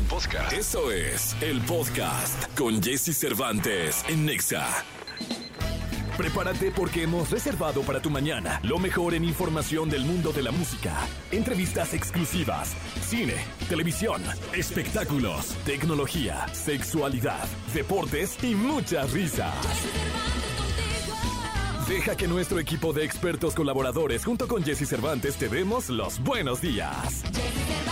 Podcast. Eso es el podcast con Jesse Cervantes en Nexa. Prepárate porque hemos reservado para tu mañana lo mejor en información del mundo de la música, entrevistas exclusivas, cine, televisión, espectáculos, tecnología, sexualidad, deportes y mucha risa. Deja que nuestro equipo de expertos colaboradores junto con Jesse Cervantes te demos los buenos días. Jesse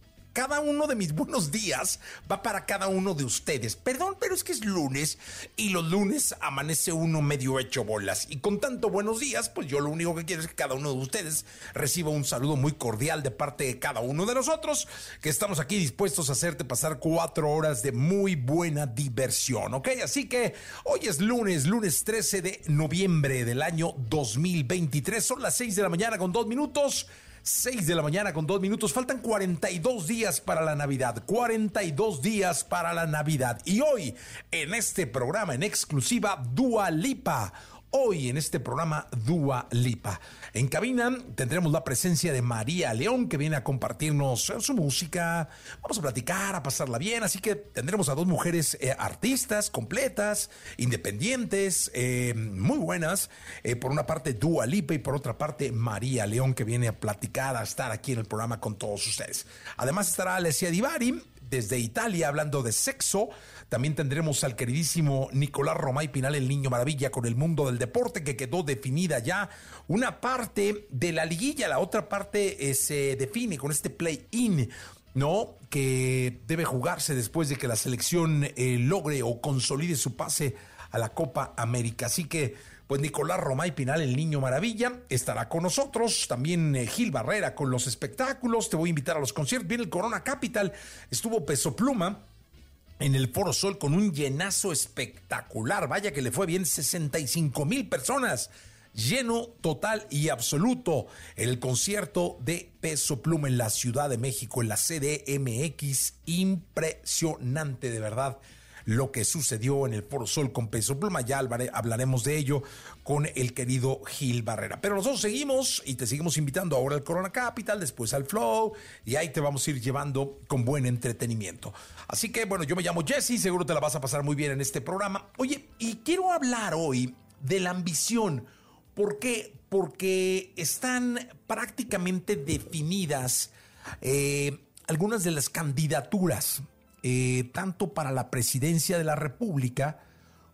cada uno de mis buenos días va para cada uno de ustedes. Perdón, pero es que es lunes y los lunes amanece uno medio hecho bolas. Y con tanto buenos días, pues yo lo único que quiero es que cada uno de ustedes reciba un saludo muy cordial de parte de cada uno de nosotros, que estamos aquí dispuestos a hacerte pasar cuatro horas de muy buena diversión, ¿ok? Así que hoy es lunes, lunes 13 de noviembre del año 2023. Son las 6 de la mañana con dos minutos. 6 de la mañana con 2 minutos. Faltan 42 días para la Navidad. 42 días para la Navidad. Y hoy, en este programa en exclusiva, Dua Lipa hoy en este programa Dua Lipa. En cabina tendremos la presencia de María León que viene a compartirnos su música. Vamos a platicar, a pasarla bien. Así que tendremos a dos mujeres eh, artistas completas, independientes, eh, muy buenas. Eh, por una parte Dua Lipa y por otra parte María León que viene a platicar, a estar aquí en el programa con todos ustedes. Además estará Alessia Divari desde Italia hablando de sexo. También tendremos al queridísimo Nicolás Romay Pinal, el niño maravilla, con el mundo del deporte, que quedó definida ya una parte de la liguilla, la otra parte eh, se define con este play-in. ¿no? Que debe jugarse después de que la selección eh, logre o consolide su pase a la Copa América. Así que, pues Nicolás Romay Pinal, el niño maravilla, estará con nosotros. También eh, Gil Barrera con los espectáculos. Te voy a invitar a los conciertos. Viene el Corona Capital. Estuvo Peso Pluma en el Foro Sol con un llenazo espectacular. Vaya que le fue bien 65 mil personas. Lleno total y absoluto el concierto de Peso Pluma en la Ciudad de México, en la CDMX. Impresionante, de verdad lo que sucedió en el Foro Sol con Peso Pluma. Ya hablaremos de ello con el querido Gil Barrera. Pero nosotros seguimos y te seguimos invitando ahora al Corona Capital, después al Flow, y ahí te vamos a ir llevando con buen entretenimiento. Así que bueno, yo me llamo Jesse, seguro te la vas a pasar muy bien en este programa. Oye, y quiero hablar hoy de la ambición. ¿Por qué? Porque están prácticamente definidas eh, algunas de las candidaturas eh, tanto para la presidencia de la República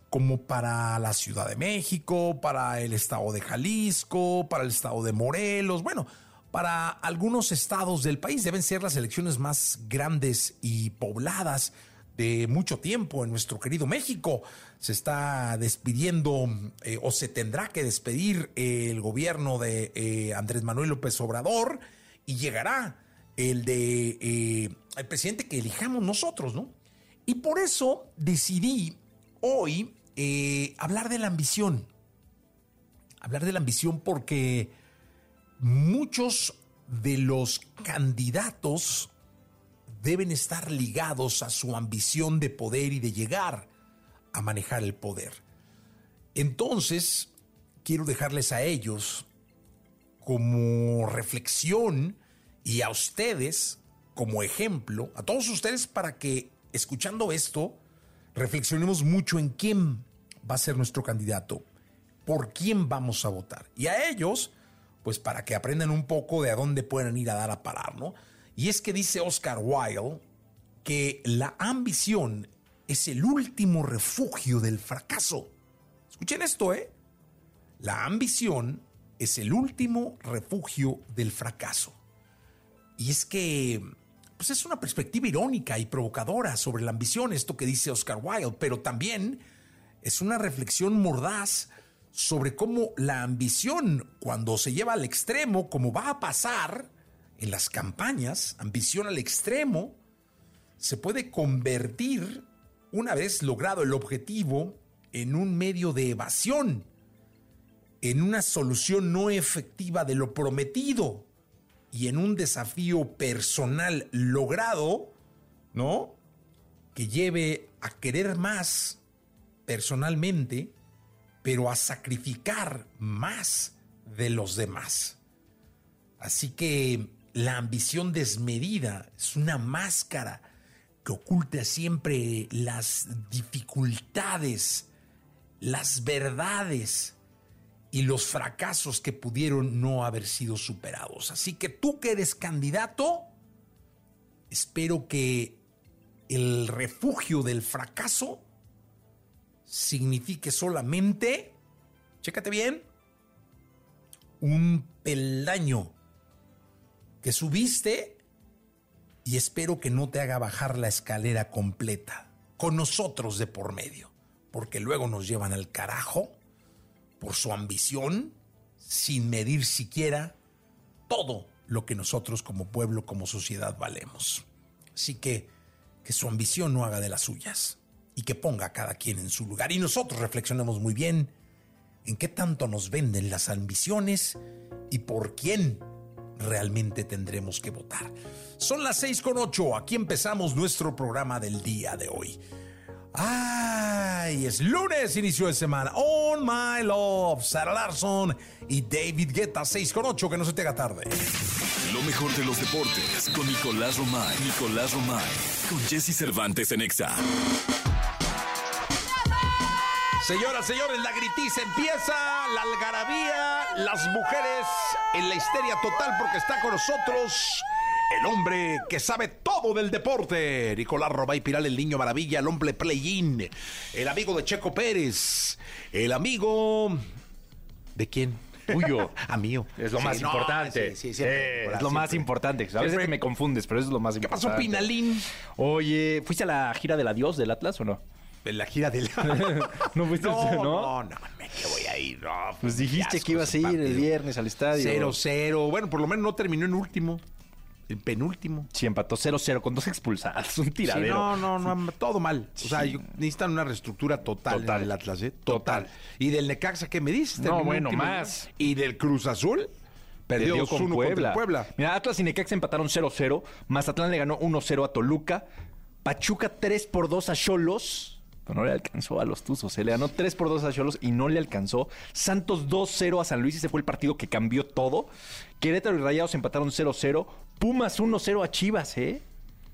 como para la Ciudad de México, para el estado de Jalisco, para el estado de Morelos, bueno, para algunos estados del país. Deben ser las elecciones más grandes y pobladas de mucho tiempo en nuestro querido México. Se está despidiendo eh, o se tendrá que despedir el gobierno de eh, Andrés Manuel López Obrador y llegará el de eh, el presidente que elijamos nosotros, ¿no? Y por eso decidí hoy eh, hablar de la ambición. Hablar de la ambición porque muchos de los candidatos deben estar ligados a su ambición de poder y de llegar a manejar el poder. Entonces, quiero dejarles a ellos como reflexión y a ustedes como ejemplo, a todos ustedes para que escuchando esto reflexionemos mucho en quién va a ser nuestro candidato, por quién vamos a votar. Y a ellos, pues para que aprendan un poco de a dónde pueden ir a dar a parar, ¿no? Y es que dice Oscar Wilde que la ambición es el último refugio del fracaso. Escuchen esto, ¿eh? La ambición es el último refugio del fracaso. Y es que pues es una perspectiva irónica y provocadora sobre la ambición, esto que dice Oscar Wilde, pero también es una reflexión mordaz sobre cómo la ambición, cuando se lleva al extremo, como va a pasar en las campañas, ambición al extremo, se puede convertir, una vez logrado el objetivo, en un medio de evasión, en una solución no efectiva de lo prometido y en un desafío personal logrado, ¿no? Que lleve a querer más personalmente, pero a sacrificar más de los demás. Así que la ambición desmedida es una máscara que oculta siempre las dificultades, las verdades y los fracasos que pudieron no haber sido superados. Así que tú que eres candidato, espero que el refugio del fracaso signifique solamente, chécate bien, un peldaño que subiste y espero que no te haga bajar la escalera completa, con nosotros de por medio, porque luego nos llevan al carajo por su ambición, sin medir siquiera todo lo que nosotros como pueblo, como sociedad valemos. Así que que su ambición no haga de las suyas y que ponga a cada quien en su lugar. Y nosotros reflexionemos muy bien en qué tanto nos venden las ambiciones y por quién realmente tendremos que votar. Son las seis con ocho. Aquí empezamos nuestro programa del día de hoy. Ay, es lunes, inicio de semana. On My Love, Sarah Larson y David Guetta, 6 con 8, que no se te haga tarde. Lo mejor de los deportes con Nicolás Romay. Nicolás Romay. Con Jesse Cervantes en Exa. Señoras, señores, la gritiza empieza, la algarabía, las mujeres en la histeria total porque está con nosotros el hombre que sabe todo del deporte. Nicolás Robay Piral, el niño maravilla, el hombre play-in, el amigo de Checo Pérez, el amigo... ¿De quién? tuyo. A mío. Es lo más no, importante. sí, sí, siempre, Eh, es lo más importante. A veces que me confundes, pero eso es lo más ¿Qué importante. pasó, Pinalín? Oye, ¿fuiste a la gira del adiós del Atlas o no? En la gira del... ¿No fuiste? no, ¿no? no, no, me que voy a ir. No, Pues dijiste que ibas a ir el viernes al estadio. 0-0. Bueno, por lo menos no terminó en último. En penúltimo. Sí, empató 0-0 con dos expulsadas. Un Sí, tiradero. no, no, no, todo mal. O sea, necesitan una reestructura total, Total. del Atlas, ¿eh? Total. Total. ¿Y del Necaxa qué me dices? No, bueno, último, más. ¿Y del Cruz Azul? Perdió, Perdió 2-1 con Puebla. el Puebla. Mira, Atlas y Necaxa empataron 0-0. Mazatlán le ganó 1-0 a Toluca. Pachuca 3 por 2 a Cholos. No le alcanzó a los Tuzos. Se le ganó 3 por 2 a Cholos y no le alcanzó. Santos 2-0 a San Luis. Ese fue el partido que cambió todo. Querétaro y Rayados empataron 0-0. Pumas 1-0 a Chivas, ¿eh?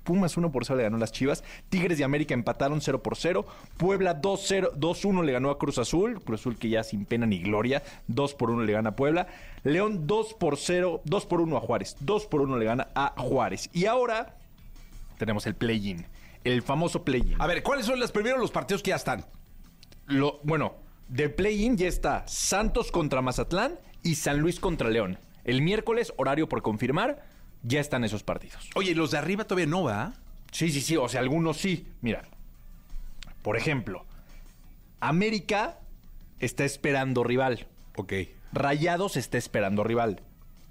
Pumas 1 por 0 le ganó a las Chivas. Tigres de América empataron 0 por 0. Puebla 2-0, 2-1 le ganó a Cruz Azul. Cruz Azul que ya sin pena ni gloria. 2 por 1 le gana a Puebla. León 2 por 0, 2 por 1 a Juárez. 2 por 1 le gana a Juárez. Y ahora tenemos el play-in. El famoso play-in. A ver, ¿cuáles son los primeros los partidos que ya están? Lo, bueno, del play-in ya está Santos contra Mazatlán y San Luis contra León. El miércoles, horario por confirmar, ya están esos partidos. Oye, ¿y los de arriba todavía no, va? Sí, sí, sí. O sea, algunos sí. Mira, por ejemplo, América está esperando rival. Ok. Rayados está esperando rival.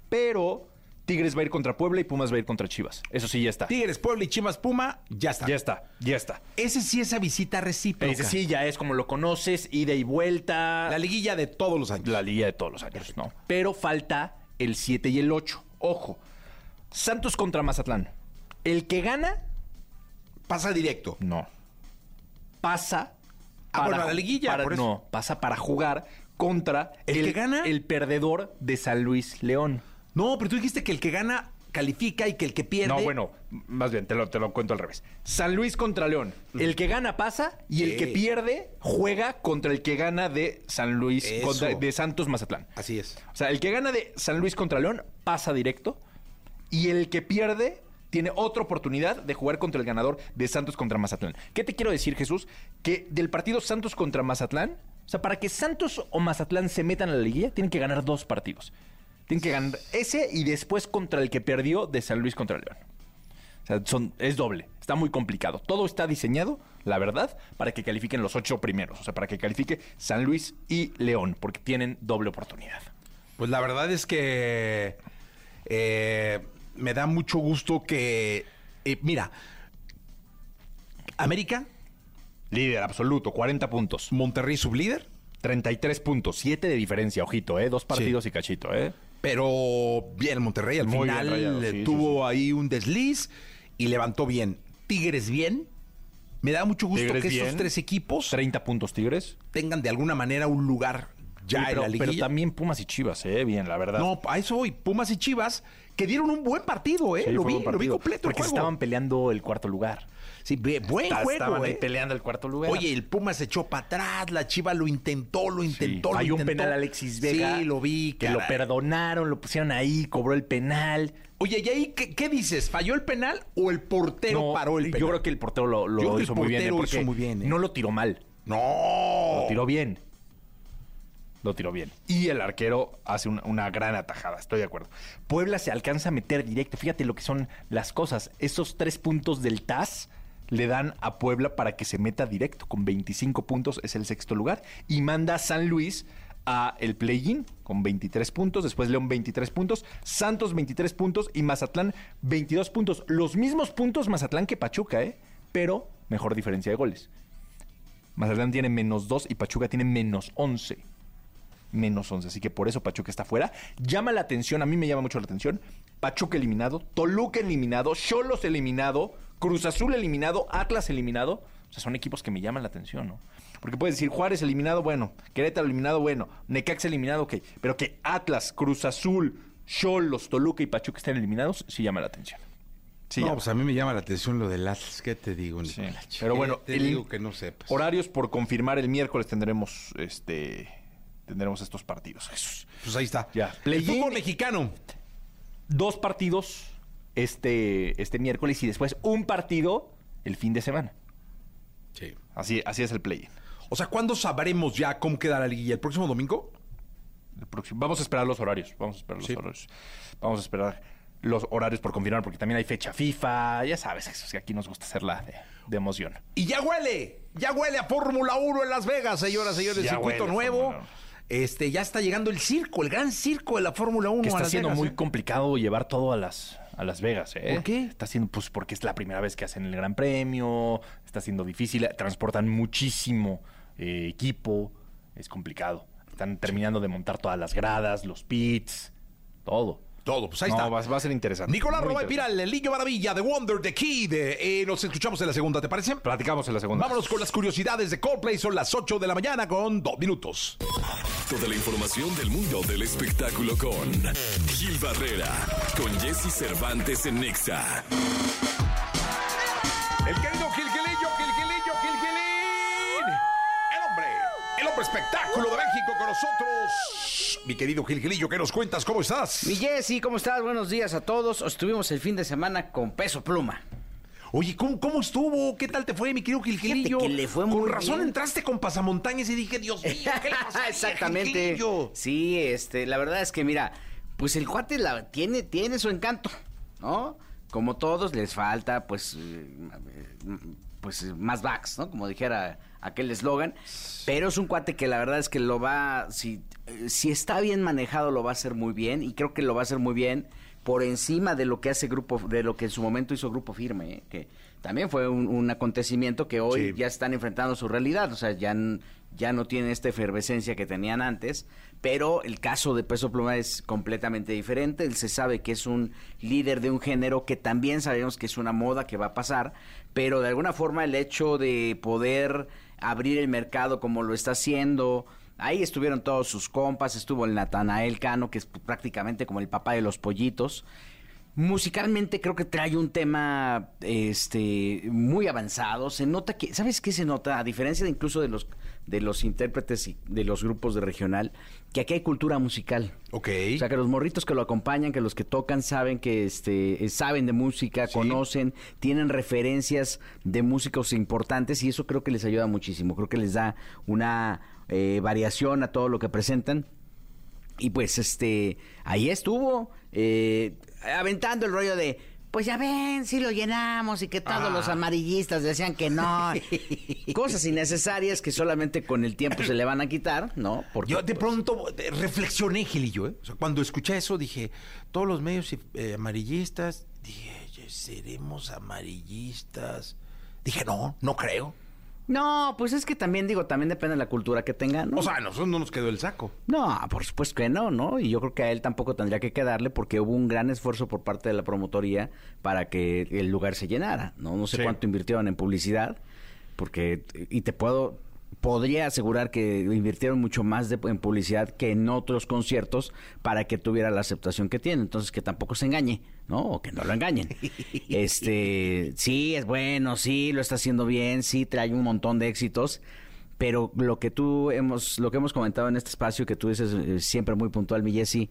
Pero Tigres va a ir contra Puebla y Pumas va a ir contra Chivas. Eso sí, ya está. Tigres, Puebla y Chivas Puma, ya está. Ya está, ya está. Ese sí, esa visita recíproca. Ese sí, ya es como lo conoces, ida y vuelta. La liguilla de todos los años. La liga de todos los años, ¿no? Pero falta el 7 y el 8. Ojo. Santos contra Mazatlán. El que gana, Pasa directo. no. Pasa. Ah, bueno, a la liguilla, para- por eso. No, pasa para jugar contra ¿El que gana? El perdedor de San Luis León. No, pero tú dijiste que el que gana califica y que el que pierde. No, bueno, más bien, te lo, te lo cuento al revés. San Luis contra León. El que gana pasa y el Sí. que pierde juega contra el que gana de San Luis, Eso. contra- de Santos Mazatlán. Así es. O sea, el que gana de San Luis contra León pasa directo y el que pierde tiene otra oportunidad de jugar contra el ganador de Santos contra Mazatlán. ¿Qué te quiero decir, Jesús? Que del partido Santos contra Mazatlán, o sea, para que Santos o Mazatlán se metan a la liguilla, tienen que ganar dos partidos. Tienen que ganar ese y después contra el que perdió de San Luis contra León. O sea, son, es doble. Está muy complicado. Todo está diseñado, la verdad, para que califiquen los ocho primeros. O sea, para que califique San Luis y León, porque tienen doble oportunidad. Pues la verdad es que eh, me da mucho gusto que, eh, mira, América, Líder absoluto, 40 puntos. Monterrey sublíder, 33 puntos, 7 de diferencia, ojito, ¿eh? Dos partidos y cachito, ¿eh? pero bien Monterrey al Muy final rayado, sí, sí, tuvo ahí un desliz y levantó bien. Tigres bien. Me da mucho gusto Tigres que bien. esos tres equipos 30 puntos Tigres. tengan de alguna manera un lugar ya pero, en la pero liguilla. también Pumas y Chivas, ¿eh? Bien, la verdad. No, a eso voy. Pumas y Chivas que dieron un buen partido, ¿eh? Sí, lo, vi, lo vi completo Porque el juego. estaban peleando el cuarto lugar. Sí, buen Estaban juego, ahí ¿eh? peleando el cuarto lugar. Oye, el Pumas se echó para atrás, la Chiva lo intentó, lo intentó, lo un intentó. penal a Alexis Vega. Sí, lo vi, Que lo perdonaron, lo pusieron ahí, cobró el penal. Oye, ¿y ahí qué, qué dices? ¿Falló el penal o el portero No, paró el penal? Yo creo que el portero lo, lo hizo muy bien. ¿eh? hizo muy bien, ¿eh? No lo tiró mal, No. lo tiró bien. Lo tiró bien. Y el arquero hace una, gran atajada, estoy de acuerdo. Puebla se alcanza a meter directo. Fíjate lo que son las cosas. Esos tres puntos del TAS le dan a Puebla para que se meta directo. Con 25 puntos es el sexto lugar. Y manda a San Luis a el play-in con 23 puntos. Después León 23 puntos. Santos 23 puntos. Y Mazatlán 22 puntos. Los mismos puntos Mazatlán que Pachuca, ¿eh? Pero mejor diferencia de goles. Mazatlán tiene menos 2 y Pachuca tiene menos 11 menos 11. Así que por eso Pachuca está fuera. Llama la atención, a mí me llama mucho la atención. Pachuca eliminado, Toluca eliminado, Cholos eliminado, Cruz Azul eliminado, Atlas eliminado. O sea, son equipos que me llaman la atención, ¿no? Porque puedes decir Juárez eliminado, bueno, Querétaro eliminado, bueno, Necaxa eliminado, ok. Pero que Atlas, Cruz Azul, Cholos, Toluca y Pachuca estén eliminados, sí llama la atención. Sí, no, pues a mí me llama la atención lo del Atlas. ¿Qué te digo, Sí. Nicolás? Pero ¿Qué bueno, te el- digo que no sepas. Horarios por confirmar el miércoles tendremos este tendremos estos partidos. Jesús. Pues ahí está. Ya. El fútbol mexicano. dos partidos este, este miércoles y después un partido el fin de semana. Sí. Así, así es el play. O sea, ¿cuándo sabremos ya cómo queda la liguilla? ¿El próximo domingo? El próximo- Vamos a esperar los horarios. Vamos a esperar los Sí. horarios. Vamos a esperar los horarios por confirmar, porque también hay fecha FIFA. Ya sabes, Jesús, que aquí nos gusta hacerla de, de emoción. Y ya huele, ya huele a Fórmula 1 en Las Vegas, señoras y señores. Ya circuito huele nuevo. Fórmula 1. Este, ya está llegando el circo, el gran circo de la Fórmula 1 Que a está Las siendo Vegas, muy ¿eh? complicado llevar todo a las, a Las Vegas, ¿eh? ¿Por qué? Está siendo, pues, porque es la primera vez que hacen el Gran Premio, está siendo difícil, transportan muchísimo eh, equipo, es complicado. Están terminando de montar todas las gradas, los pits, todo. Todo, pues ahí No, está. Va, va a ser interesante. Nicolás Robay. Piral, el niño maravilla de Wonder the Kid. Eh, nos escuchamos en la segunda, ¿te parece? Platicamos en la segunda. Vámonos con las curiosidades de Coldplay. Son las 8 de la mañana con dos minutos. Toda la información del mundo del espectáculo con Gil Barrera, con Jesse Cervantes en Nexa. El querido Gilgilillo, espectáculo de México con nosotros. Mi querido Gilgilillo, ¿qué nos cuentas? ¿Cómo estás? Mi Jessy, ¿cómo estás? Buenos días a todos. Estuvimos el fin de semana con peso pluma. Oye, ¿cómo, cómo estuvo? ¿Qué tal te fue, mi querido Gilgilillo? Que le fue Con muy razón bien. entraste con pasamontañas y dije, Dios mío, ¿qué le pasa? Exactamente. Gilgilillo? Sí, este, la verdad es que mira, pues el cuate la, tiene, tiene su encanto, ¿no? Como todos les falta, pues, eh, pues más backs, ¿no? Como dijera aquel eslogan. Pero es un cuate que la verdad es que lo va, si, eh, si está bien manejado, lo va a hacer muy bien. Y creo que lo va a hacer muy bien por encima de lo que hace grupo, de lo que en su momento hizo Grupo Firme, ¿eh? que también fue un, un acontecimiento que hoy Sí. ya están enfrentando su realidad, o sea, ya, ya no tienen esta efervescencia que tenían antes, pero el caso de Peso Pluma es completamente diferente, él se sabe que es un líder de un género que también sabemos que es una moda que va a pasar, pero de alguna forma el hecho de poder abrir el mercado como lo está haciendo, Ahí estuvieron todos sus compas, estuvo el Natanael Cano, que es prácticamente como el papá de los pollitos. Musicalmente creo que trae un tema este muy avanzado. Se nota que, ¿sabes qué se nota? A diferencia de incluso de los de los intérpretes y de los grupos de regional, que aquí hay cultura musical. Ok. O sea, que los morritos que lo acompañan, que los que tocan saben que este eh, saben de música, Sí. conocen, tienen referencias de músicos importantes y eso creo que les ayuda muchísimo. Creo que les da una eh, variación a todo lo que presentan. Y pues este, ahí estuvo, eh, aventando el rollo de, pues ya ven, si lo llenamos y que todos Ah. los amarillistas decían que no. Cosas innecesarias que solamente con el tiempo se le van a quitar, ¿no? Porque, Yo de pues, pronto eh, reflexioné, Gilillo, ¿eh? O sea, cuando escuché eso dije, todos los medios eh, amarillistas, dije, "Oye, seremos amarillistas Dije, no, no creo. No, pues es que también digo, también depende de la cultura que tengan. ¿no? O sea, a nosotros no nos quedó el saco. No, por supuesto que no, ¿no? Y yo creo que a él tampoco tendría que quedarle porque hubo un gran esfuerzo por parte de la promotoría para que el lugar se llenara, ¿no? No sé Sí. cuánto invirtieron en publicidad, porque, y te puedo, podría asegurar que invirtieron mucho más de- en publicidad que en otros conciertos para que tuviera la aceptación que tiene. Entonces, que tampoco se engañe, ¿no? O que no lo engañen. este, sí, es bueno, sí, lo está haciendo bien, sí, trae un montón de éxitos. Pero lo que tú hemos, lo que hemos comentado en este espacio, que tú dices eh, siempre muy puntual, mi Jessy,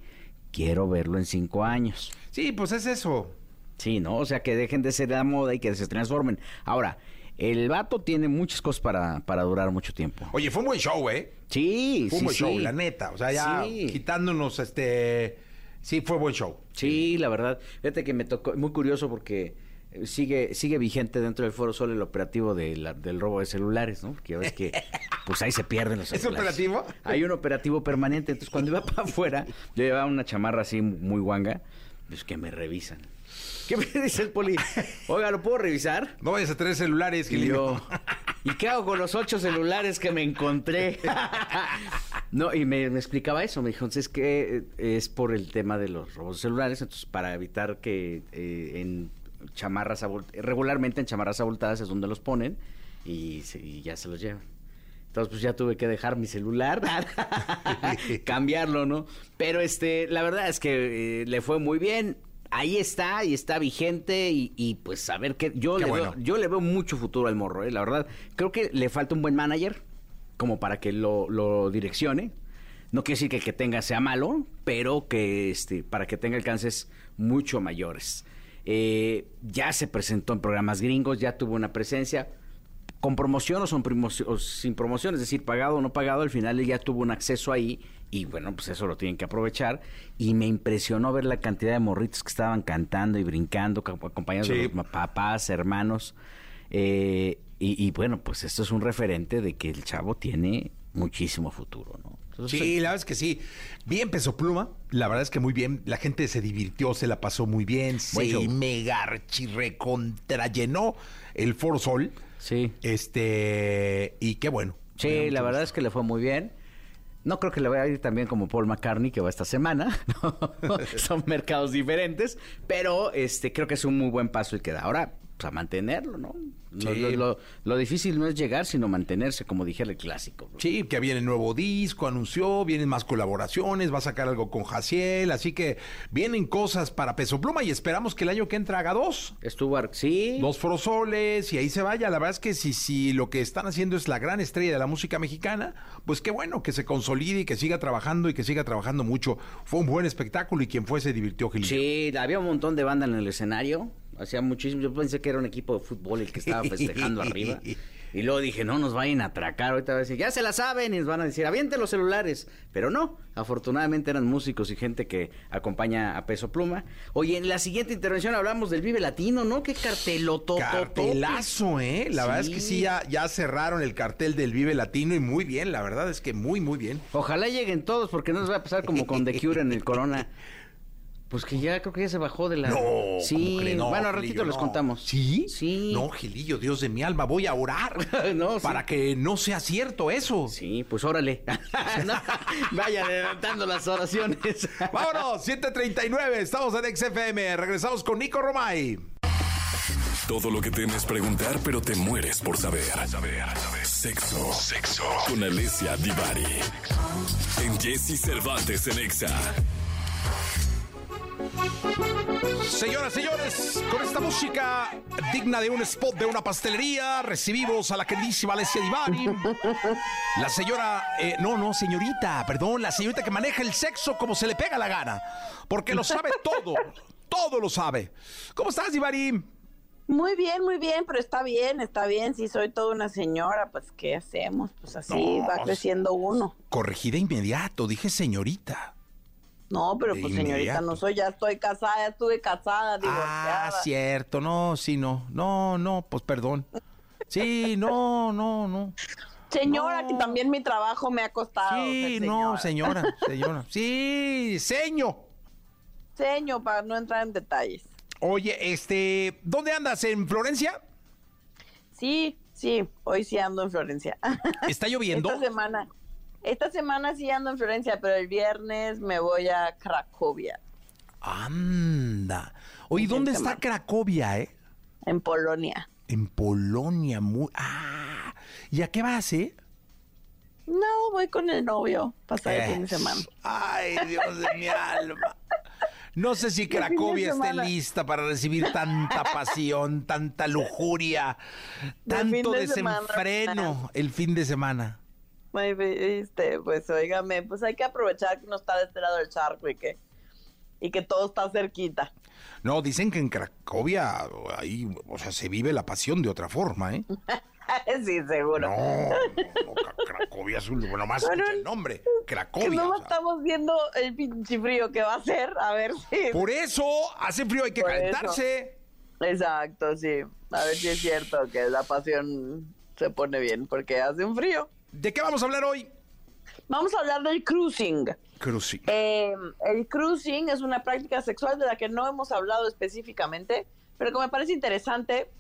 quiero verlo en cinco años. Sí, pues es eso. Sí, ¿no? O sea, que dejen de ser la moda y que se transformen. Ahora, el vato tiene muchas cosas para, para durar mucho tiempo. Oye, fue un buen show, ¿eh? Sí, Fue un sí, buen sí. show, la neta. O sea, ya Sí. quitándonos este. Sí, fue buen show. Sí, la verdad. Fíjate que me tocó, muy curioso porque eh, sigue sigue vigente dentro del Foro Sol el operativo de la- del robo de celulares, ¿no? Porque ya ves que pues ahí se pierden los ¿Es celulares. operativo? Hay un operativo permanente. Entonces, cuando iba para afuera, yo llevaba una chamarra así muy guanga, pues que me revisan. ¿Qué me dice el poli? Oiga, ¿lo puedo revisar? No vayas a tener celulares, Y Gilillo. yo, ¿y qué hago con los ocho celulares que me encontré? no, y me, me explicaba eso. Me dijo, entonces, que eh, es por el tema de los robos celulares. Entonces, para evitar que eh, en chamarras regularmente en chamarras abultadas es donde los ponen y, se- y ya se los llevan. Entonces, pues ya tuve que dejar mi celular, cambiarlo, ¿no? Pero este, la verdad es que eh, le fue muy bien. Ahí está y está vigente y, y, pues a ver qué. Yo Qué le bueno. veo, yo le veo mucho futuro al morro, ¿eh? la verdad. Creo que le falta un buen manager como para que lo, lo direccione. No quiere decir que el que tenga sea malo, pero que este, para que tenga alcances mucho mayores. Eh, ya se presentó en programas gringos, ya tuvo una presencia con promoción o, son o sin promoción, es decir, pagado o no pagado, al final él ya tuvo un acceso ahí y bueno, pues eso lo tienen que aprovechar. Y me impresionó ver la cantidad de morritos que estaban cantando y brincando, ca- acompañados Sí. de los papás, hermanos. Eh, y, y bueno, pues esto es un referente de que el chavo tiene muchísimo futuro, ¿no? Entonces, Sí, la verdad es que sí. Bien Peso Pluma. La verdad es que muy bien. La gente se divirtió, se la pasó muy bien. Buen Se mega recontrallenó el Foro Sol. Sí. Este. Y qué bueno. Sí, la verdad es que le fue muy bien. No creo que le vaya a ir tan bien como Paul McCartney, que va esta semana. ¿no? Son mercados diferentes, pero este creo que es un muy buen paso el que da. Ahora, pues a mantenerlo, ¿no? Sí. Lo, lo- lo difícil no es llegar, sino mantenerse, como dijera el clásico. Sí, que viene nuevo disco, anunció, vienen más colaboraciones, va a sacar algo con Jaciel, así que vienen cosas para Peso Pluma y esperamos que el año que entra haga dos. Estuvo, ar- sí. Dos forosoles y ahí se vaya. La verdad es que si, si lo que están haciendo es la gran estrella de la música mexicana, pues qué bueno que se consolide y que siga trabajando y que siga trabajando mucho. Fue un buen espectáculo y quien fue se divirtió, Gilillo. Sí, había un montón de banda en el escenario. Hacía muchísimo. Yo pensé que era un equipo de fútbol el que estaba festejando arriba. Y luego dije, no nos vayan a atracar. Ahorita va a decir, ya se la saben. Y nos van a decir, avienten los celulares. Pero no, afortunadamente eran músicos y gente que acompaña a Peso Pluma. Oye, en la siguiente intervención hablamos del Vive Latino, ¿no? Qué carteloto. Cartelazo, ¿eh? La verdad es que Sí. sí, ya, ya cerraron el cartel del Vive Latino y muy bien, la verdad es que muy, muy bien. Ojalá lleguen todos porque no nos va a pasar como con The Cure en el Corona. Pues que ya creo que ya se bajó de la... No, sí. No, bueno, al Gilillo, ratito les no. contamos. ¿Sí? Sí. No, Gilillo, Dios de mi alma, voy a orar No, sí. para que no sea cierto eso. Sí, pues órale. No, Vaya adelantando las oraciones. Vámonos, 7:39, estamos en XFM, regresamos con Nico Romay. Todo lo que temes preguntar, pero te mueres por saber. Sexo. Sexo. Con Alessia Divari. En Jesse Cervantes en Exa. Señoras, señores, con esta música digna de un spot de una pastelería, recibimos a la queridísima Alessia Divari. La señora, eh, no, no, señorita, perdón, la señorita que maneja el sexo como se le pega la gana, porque lo sabe todo, todo lo sabe. ¿Cómo estás, Divari? Muy bien, muy bien, pero está bien, está bien. Si soy toda una señora, pues ¿qué hacemos? Pues así No, va creciendo uno. Corregida inmediato, dije señorita. No, pero pues señorita no soy, ya estoy casada, ya estuve casada, Ah, divorciada. cierto, no, sí, no, no, no, pues perdón. Sí, no, no, no. Señora, No. que también mi trabajo me ha costado. Sí, no, señora. señora. Sí, seño. Señor, para no entrar en detalles. Oye, este, ¿dónde andas? ¿En Florencia? Sí, sí, hoy sí ando en Florencia. ¿Está lloviendo? Esta semana, esta semana sí ando en Florencia, pero el viernes me voy a Cracovia, Anda. Oye, ¿dónde está. Cracovia, eh? en Polonia. En Polonia. Muy... Ah. ¿Y a qué vas, eh? No, voy con el novio, pasar el fin de semana. Ay, Dios de mi alma. No sé si Cracovia esté lista para recibir tanta pasión, tanta lujuria, tanto semana. desenfreno el fin de semana. Viste, pues óigame, pues hay que aprovechar que no está de este lado del charco y que, y que todo está cerquita. No, dicen que en Cracovia ahí, o sea, se vive la pasión de otra forma, ¿eh? sí, seguro. No, no, Cra- Cracovia es un... Bueno, más Bueno, el nombre, Que Cracovia. no o sea. estamos viendo el pinche frío que va a hacer, a ver si... Por eso hace frío, hay que Por eso. calentarse. Exacto, sí. A ver si es cierto que la pasión se pone bien, porque hace un frío. ¿De qué vamos a hablar hoy? Vamos a hablar del cruising. Cruising. Eh, el cruising es una práctica sexual de la que no hemos hablado específicamente, pero que me parece interesante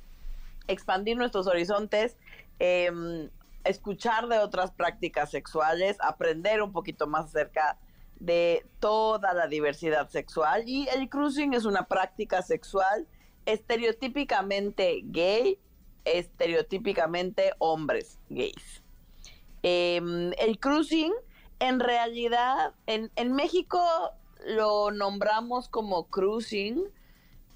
expandir nuestros horizontes, eh, escuchar de otras prácticas sexuales, aprender un poquito más acerca de toda la diversidad sexual. Y el cruising es una práctica sexual estereotípicamente gay, estereotípicamente hombres gays. Eh, el cruising, en realidad, en, en México lo nombramos como cruising.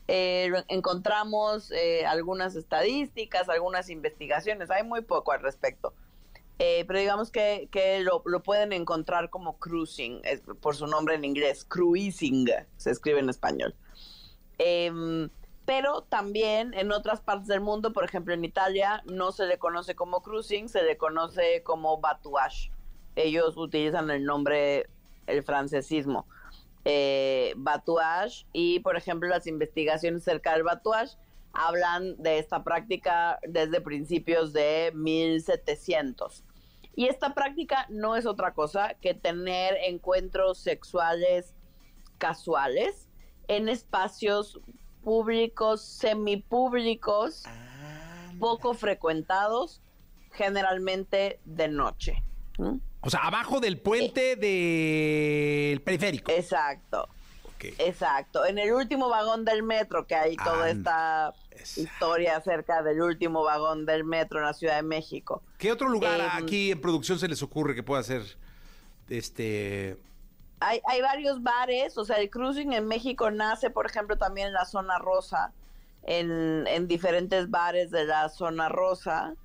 Eh, encontramos eh, algunas estadísticas, algunas investigaciones, hay muy poco al respecto. Eh, pero digamos que, que lo, lo pueden encontrar como cruising, por su nombre en inglés, cruising, se escribe en español. Pero también en otras partes del mundo, por ejemplo en Italia, no se le conoce como cruising, se le conoce como batouage. Ellos utilizan el nombre, el francesismo, eh, y por ejemplo las investigaciones cerca del batouage hablan de esta práctica desde principios de 1700. Y esta práctica no es otra cosa que tener encuentros sexuales casuales en espacios públicos, semipúblicos, poco frecuentados, generalmente de noche. ¿Mm? O sea, abajo del puente del periférico. Exacto, exacto. En el último vagón del metro, que hay toda esta exacto. historia acerca del último vagón del metro en la Ciudad de México. ¿Qué otro lugar Em, aquí en producción se les ocurre que pueda ser este hay, hay varios bares, o sea, el cruising en México nace, por ejemplo, también en la zona rosa, en, en diferentes bares de la zona rosa,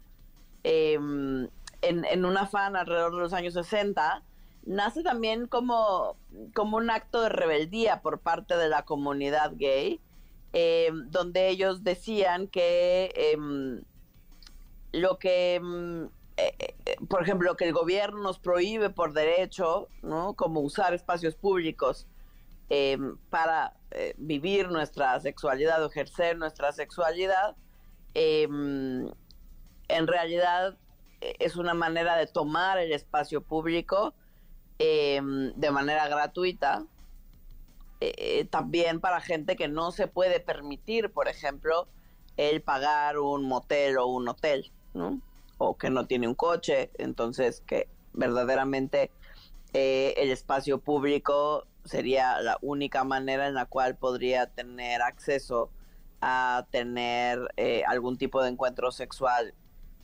eh, en, en un afán alrededor de los años 60, nace también como, como un acto de rebeldía por parte de la comunidad gay, eh, donde ellos decían que em, lo que, eh, eh, por ejemplo, lo que el gobierno nos prohíbe por derecho, ¿no? Como usar espacios públicos eh, para vivir nuestra sexualidad ejercer nuestra sexualidad, eh, en realidad eh, es una manera de tomar el espacio público eh, de manera gratuita, eh, también para gente que no se puede permitir, por ejemplo, el pagar un motel o un hotel, ¿no? O que no tiene un coche, entonces que verdaderamente eh, el espacio público sería la única manera en la cual podría tener acceso a tener eh, algún tipo de encuentro sexual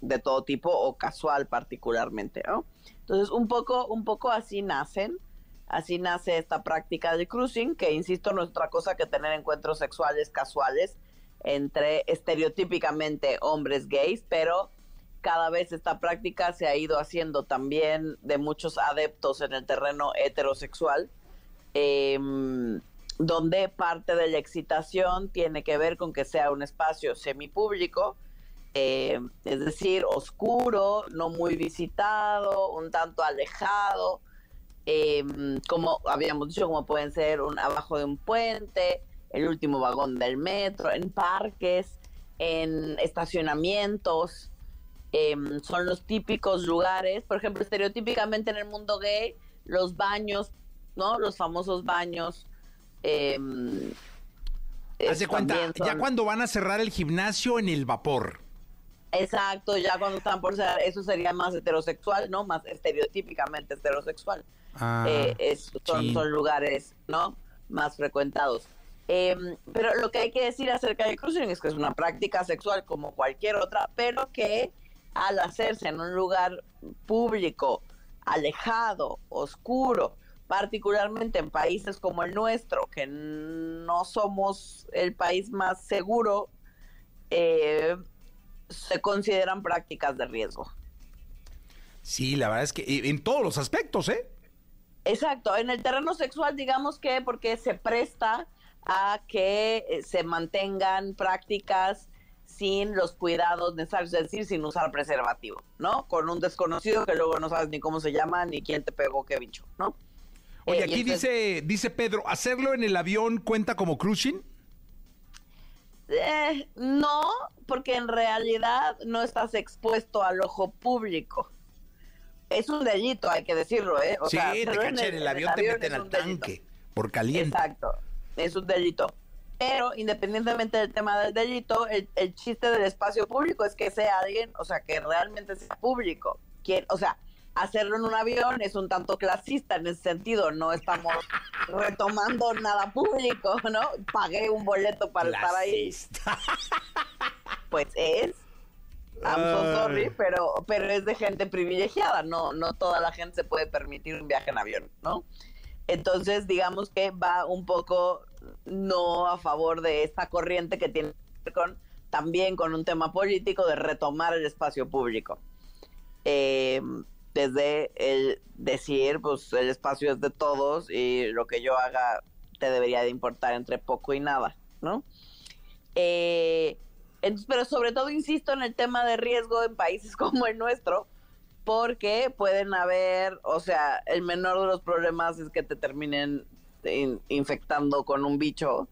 de todo tipo o casual particularmente, ¿no? Entonces un poco, un poco así nacen, así nace esta práctica del cruising, que insisto no es otra cosa que tener encuentros sexuales casuales entre estereotípicamente hombres gays, pero cada vez esta práctica se ha ido haciendo también de muchos adeptos en el terreno heterosexual, eh, donde parte de la excitación tiene que ver con que sea un espacio semipúblico, eh, es decir, oscuro, no muy visitado, un tanto alejado, eh, como habíamos dicho, como pueden ser un, abajo de un puente, el último vagón del metro, en parques, en estacionamientos, eh, son los típicos lugares, por ejemplo, estereotípicamente en el mundo gay, los baños, ¿no? Los famosos baños. Eh, Haz de eh, cuenta, ya cuando van a cerrar el gimnasio en el vapor. Exacto, ya cuando están por ser, eso sería más heterosexual, ¿no? Más estereotípicamente heterosexual. Ah, Eh, es- son, chin. son lugares, ¿no? Más frecuentados. Em, pero lo que hay que decir acerca del cruising es que es una práctica sexual como cualquier otra, pero que al hacerse en un lugar público, alejado, oscuro, particularmente en países como el nuestro, que no somos el país más seguro, eh, se consideran prácticas de riesgo. Sí, la verdad es que eh, en todos los aspectos, ¿eh? Exacto, en el terreno sexual digamos que porque se presta a que eh, se mantengan prácticas sin los cuidados necesarios, es decir, sin usar preservativo, ¿no? Con un desconocido que luego no sabes ni cómo se llama ni quién te pegó qué bicho, ¿no? Oye, Eh, aquí entonces- dice, dice Pedro, ¿hacerlo en el avión cuenta como cruising? Eh, no, porque en realidad no estás expuesto al ojo público. Es un delito, hay que decirlo, ¿eh? O sí, sea, te cachan en el avión, te meten al delito. tanque por caliente. Exacto, es un delito. Pero independientemente del tema del delito, el, el chiste del espacio público es que sea alguien, o sea, que realmente sea público. Quien, o sea, hacerlo en un avión es un tanto clasista en ese sentido, no estamos retomando nada público, ¿no? Pagué un boleto para estar ahí. Pues es. I'm so sorry, pero, pero es de gente privilegiada, no, no toda la gente se puede permitir un viaje en avión, ¿no? Entonces, digamos que va un poco no a favor de esta corriente que tiene que ver con también con un tema político de retomar el espacio público. Eh, desde el decir, pues el espacio es de todos y lo que yo haga te debería de importar entre poco y nada, ¿no? Eh, pero sobre todo insisto en el tema de riesgo en países como el nuestro, porque pueden haber, o sea, el menor de los problemas es que te terminen in- infectando con un bicho.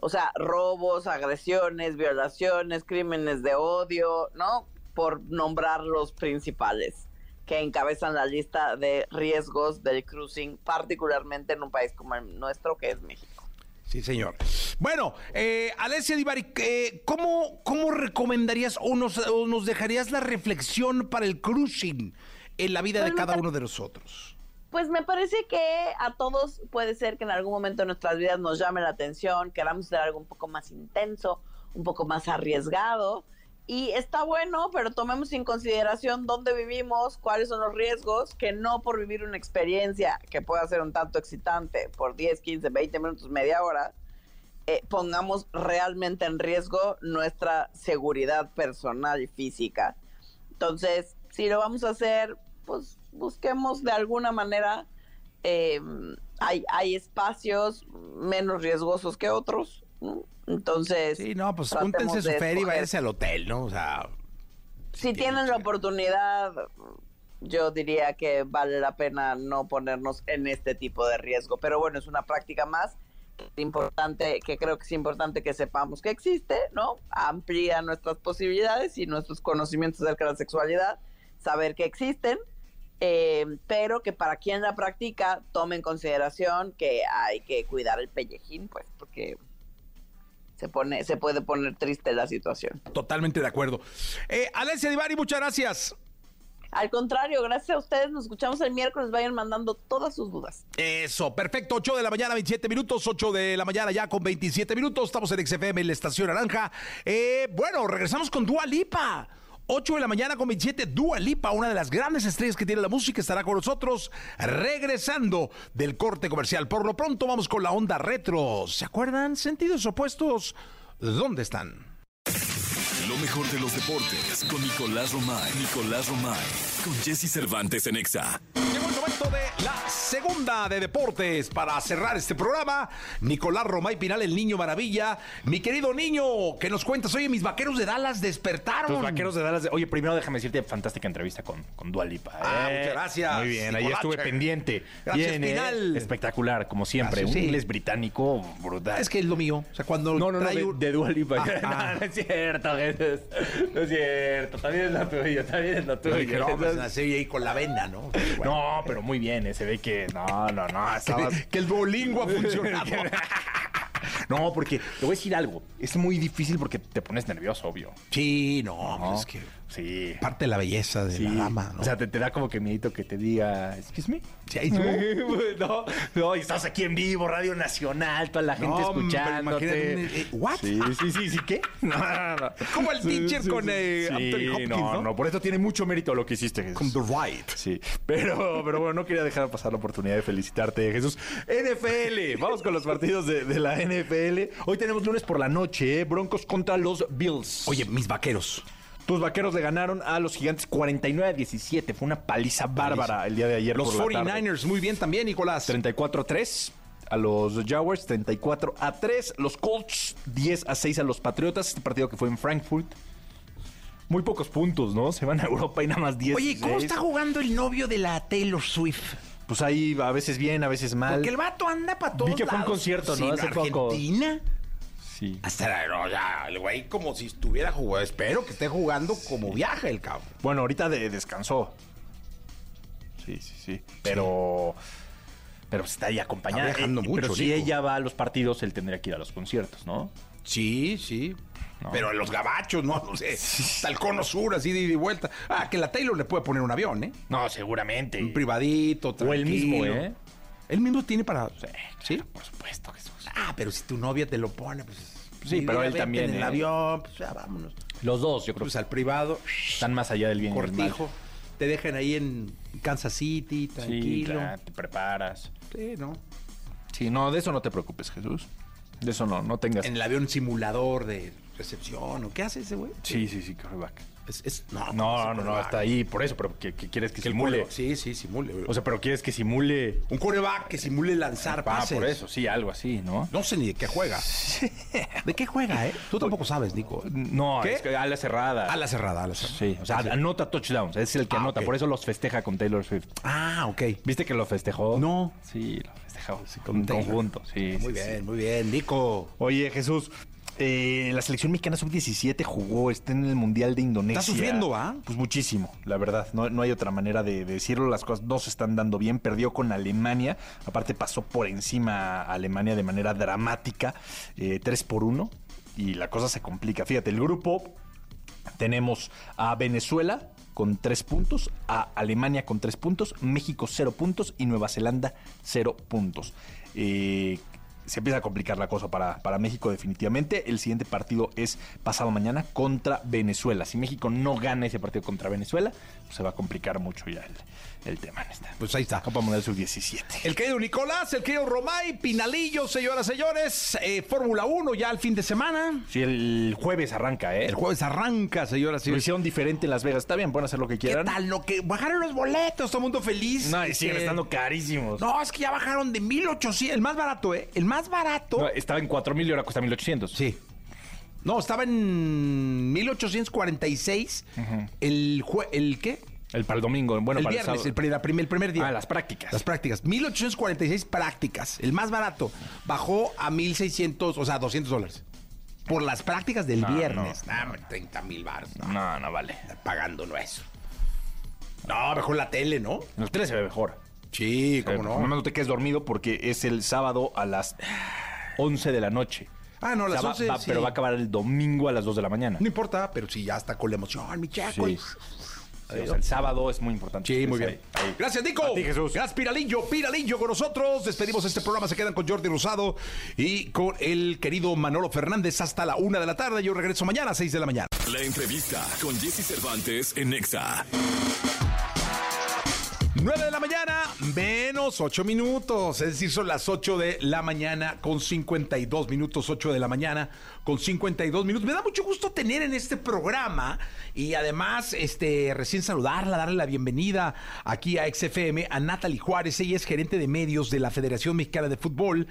O sea, robos, agresiones, violaciones, crímenes de odio, ¿no? Por nombrar los principales que encabezan la lista de riesgos del cruising, particularmente en un país como el nuestro, que es México. Sí, señor. Bueno, eh, Alessia Divari, eh, ¿cómo, ¿cómo recomendarías o nos, o nos dejarías la reflexión para el cruising en la vida de Pues cada uno de nosotros? Pues me parece que a todos puede ser que en algún momento de nuestras vidas nos llame la atención, queramos hacer algo un poco más intenso, un poco más arriesgado. Y está bueno, pero tomemos en consideración dónde vivimos, cuáles son los riesgos, que no por vivir una experiencia que pueda ser un tanto excitante por 10, 15, 20 minutos, media hora, eh, pongamos realmente en riesgo nuestra seguridad personal y física. Entonces, si lo vamos a hacer, pues busquemos de alguna manera, eh, hay, hay espacios menos riesgosos que otros, ¿no? Entonces, Sí, no, pues júntense su feria y váyanse al hotel, ¿no? O sea, Si tienen la oportunidad, yo diría que vale la pena no ponernos en este tipo de riesgo. Pero bueno, es una práctica más importante, que creo que es importante que sepamos que existe, ¿no? Amplía nuestras posibilidades y nuestros conocimientos acerca de la sexualidad, saber que existen, eh, pero que para quien la practica tome en consideración que hay que cuidar el pellejín, pues, porque se pone, se puede poner triste la situación. totalmente de acuerdo. Eh, Alessia Divari, muchas gracias. Al contrario, gracias a ustedes. Nos escuchamos el miércoles. Vayan mandando todas sus dudas. Eso, perfecto. 8 de la mañana, 27 minutos. 8 de la mañana ya con 27 minutos. Estamos en XFM en la Estación Naranja. Eh, bueno, regresamos con Dua Lipa. 8 de la mañana con 27, Dua Lipa, una de las grandes estrellas que tiene la música, estará con nosotros regresando del corte comercial. Por lo pronto vamos con la onda retro. ¿Se acuerdan? Sentidos opuestos. ¿Dónde están? Lo mejor de los deportes con Nicolás Romay. Nicolás Romay. Con Jesse Cervantes en Exa. Llegó el momento de la segunda de deportes para cerrar este programa. Nicolás Romay Pinal, el niño maravilla. Mi querido niño, que nos cuentas? Oye, mis vaqueros de Dallas despertaron. Los vaqueros de Dallas. Oye, primero déjame decirte, fantástica entrevista con, con Dua Lipa. Ah, ¿eh? muchas gracias, Muy bien, ahí estuve pendiente. Gracias, Bien, ¿eh? Pinal. Espectacular, como siempre. Gracias, un sí. inglés británico brutal. Es que es lo mío. O sea, cuando No, no, no, trae de, un- de Dua Lipa. Ah, ah. no, no es cierto, No es cierto. También es lo tuyo, también es lo Yo tuyo. dije, no, pues, ahí con la venda, ¿no? Bueno. No, pero muy bien, eh, se ve que no, no, no, estabas... Que el Duolingo ha funcionado. No, porque te voy a decir algo. Es muy difícil porque te pones nervioso, obvio. Sí, no, No, pues es que Sí. parte de la belleza de Sí. la dama, ¿no? O sea, te, te da como que miedito que te diga, excuse me. Sí, no, no, y estás aquí en vivo, Radio Nacional, toda la gente No, escuchándote. eh, ¿what? Sí, sí, sí, ¿sí qué? No, no. Como el teacher con, eh, Anthony Hopkins, no, ¿no? no, por eso tiene mucho mérito lo que hiciste, Jesús. Con The Right. Sí, pero, pero bueno, no quería dejar pasar la oportunidad de felicitarte, Jesús. NFL, vamos con los partidos de, de la NFL. Hoy tenemos lunes por la noche, ¿eh? Broncos contra los Bills. Oye, mis vaqueros. Tus vaqueros le ganaron a los gigantes 49 a 17. Fue una paliza bárbara el día de ayer. Los por la tarde. 49ers, muy bien también, Nicolás. 34 a 3 a los Jaguars, 34 a 3. Los Colts, 10 a 6 a los Patriotas. Este partido que fue en Frankfurt. Muy pocos puntos, ¿no? Se van a Europa y nada más 10. Oye, ¿cómo está jugando el novio de la Taylor Swift? Pues ahí a veces bien, a veces mal. Porque el vato anda para todos Vi que fue un lados. concierto, ¿no? Sí, Hace poco. Sí. Hasta no, ya, el güey como si estuviera jugando. Espero que esté jugando como viaja el cabrón. Bueno, ahorita de- descansó. Sí, sí, sí. Pero. Pero está ahí acompañada. Está viajando Eh, mucho, Pero si ella va a los partidos, él tendría que ir a los conciertos, ¿no? Sí, sí. No. Pero en los gabachos, no, no sé. Hasta el cono sur, así de ida y vuelta. Ah, que la Taylor le puede poner un avión, ¿eh? No, seguramente. Un privadito, O tranquilo. él mismo, ¿eh? Él mismo tiene para. Sí. Por supuesto, Jesús. Ah, pero si tu novia te lo pone, pues. Sí, pero él también, En el ¿eh? avión, pues ya vámonos. Los dos, yo creo Pues al privado, están más allá del bien cortijo. Te dejan ahí en Kansas City, Sí, tranquilo. claro, te preparas. Sí, ¿no? Sí, no, de eso no te preocupes, Jesús. De eso no, no tengas. En el avión simulador de recepción, ¿o qué hace ese güey? Sí, sí, sí, quarterback. Es, es- no, No, no, no, está ahí, por eso, pero que, que quieres que simule. Sí, sí, simule. O sea, pero quieres que simule. un coreback que simule lanzar Ah, pases. por eso, sí, algo así, ¿no? No sé ni de qué juega. ¿De qué juega, eh? Tú tampoco sabes, Nico. No, ¿Qué? es que a la cerrada. A la cerrada, a la cerrada. Sí, o sea, anota touchdowns, es el que Ah, anota, por eso los festeja con Taylor Swift. Ah, ok. ¿Viste que lo festejó? No. Sí, lo festejó con en Taylor. conjunto, sí. Muy sí, sí. bien, muy bien, Nico. Oye, Jesús, eh, la selección mexicana sub-17 jugó, está en el Mundial de Indonesia. Está sufriendo, ¿ah? Pues muchísimo, la verdad. No, no hay otra manera de, de decirlo. Las cosas no se están dando bien. Perdió con Alemania. Aparte pasó por encima a Alemania de manera dramática. eh, 3 por 1. Y la cosa se complica. Fíjate, el grupo tenemos a Venezuela con 3 puntos, a Alemania con 3 puntos, México 0 puntos y Nueva Zelanda 0 puntos. Eh, se empieza a complicar la cosa para, para México definitivamente. El siguiente partido es pasado mañana contra Venezuela. Si México no gana ese partido contra Venezuela, pues se va a complicar mucho ya el, el tema en esta Pues ahí está. Copa Mundial Sub-17. El querido Nicolás, el querido Romay, Pinalillo, señoras, señores. eh, Fórmula 1 ya al fin de semana. Sí, el jueves arranca, ¿eh? El jueves arranca, señoras, Lo señores. hicieron diferente en Las Vegas. Está bien, pueden hacer lo que ¿Qué quieran. tal? Lo que bajaron los boletos, todo el mundo feliz. No, y siguen Este, estando carísimos. No, es que ya bajaron de 1800, el más barato, ¿eh? El más barato. No, estaba en 4000 y ahora cuesta 1800. Sí. No, estaba en 1846. El jue- el qué? El para el domingo, bueno, el para viernes, el, pri- la prim- el primer día. Ah, las prácticas. Las prácticas. 1846 prácticas. El más barato. Bajó a 1600, o sea, 200 dólares. Por las prácticas del No, viernes. no, Nah, hombre, 30 mil baros. No, No, no vale. no eso. No, mejor la tele, ¿no? En el 13 se ve mejor. Sí, Eh, cómo más no. no te quedes dormido porque es el sábado a las 11 de la noche. Ah, no, O sea, las va- 11, va- sí. Pero va a acabar el domingo a las 2 de la mañana. No importa, pero sí, ya está con la emoción, mi chaco. Sí. Sí, o sea, el sábado es muy importante. Sí, muy bien. ahí, ahí. Gracias, Nico. A ti, Jesús. Gracias, Piralillo. Piralillo con nosotros. Despedimos este programa. Se quedan con Jordi Rosado y con el querido Manolo Fernández hasta la una de la tarde. Yo regreso mañana a 6 de la mañana. La entrevista con Jesse Cervantes en Nexa. 9 de la mañana, menos 8 minutos. Es decir, son las 8 de la mañana con 52 minutos, 8 de la mañana con 52 minutos. Me da mucho gusto tener en este programa y además este, recién saludarla, darle la bienvenida aquí a XFM a Natalie Juárez. Ella es gerente de medios de la Federación Mexicana de Fútbol.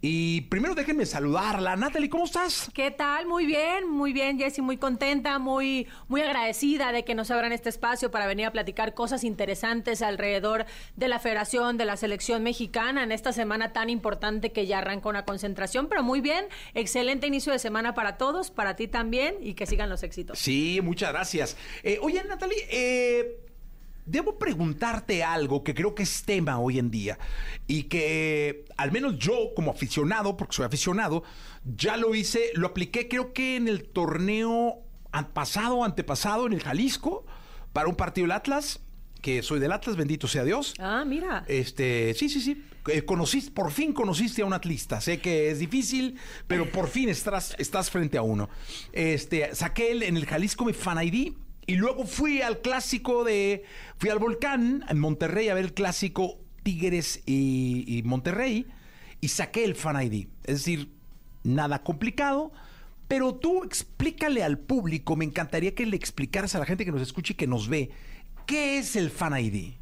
Y primero déjenme saludarla. Natalie, ¿cómo estás? ¿Qué tal? Muy bien, muy bien, Jessy, muy contenta, muy, muy agradecida de que nos abran este espacio para venir a platicar cosas interesantes alrededor de la Federación, de la Selección Mexicana en esta semana tan importante que ya arranca una concentración, pero muy bien, excelente inicio de semana para todos, para ti también y que sigan los éxitos. Sí, muchas gracias. Eh, oye, Natalie, eh, debo preguntarte algo que creo que es tema hoy en día y que al menos yo como aficionado, porque soy aficionado, ya lo hice, lo apliqué creo que en el torneo pasado o antepasado en el Jalisco para un partido del Atlas, que soy del Atlas, bendito sea Dios. Ah, mira. Este, sí, sí, sí. Eh, conociste, por fin conociste a un atlista. Sé que es difícil, pero por fin estás, estás frente a uno. Este, saqué el, en el Jalisco mi fan ID y luego fui al clásico de. Fui al volcán en Monterrey a ver el clásico Tigres y, y Monterrey y saqué el fan ID. Es decir, nada complicado. Pero tú explícale al público, me encantaría que le explicaras a la gente que nos escucha y que nos ve, ¿qué es el fan ID?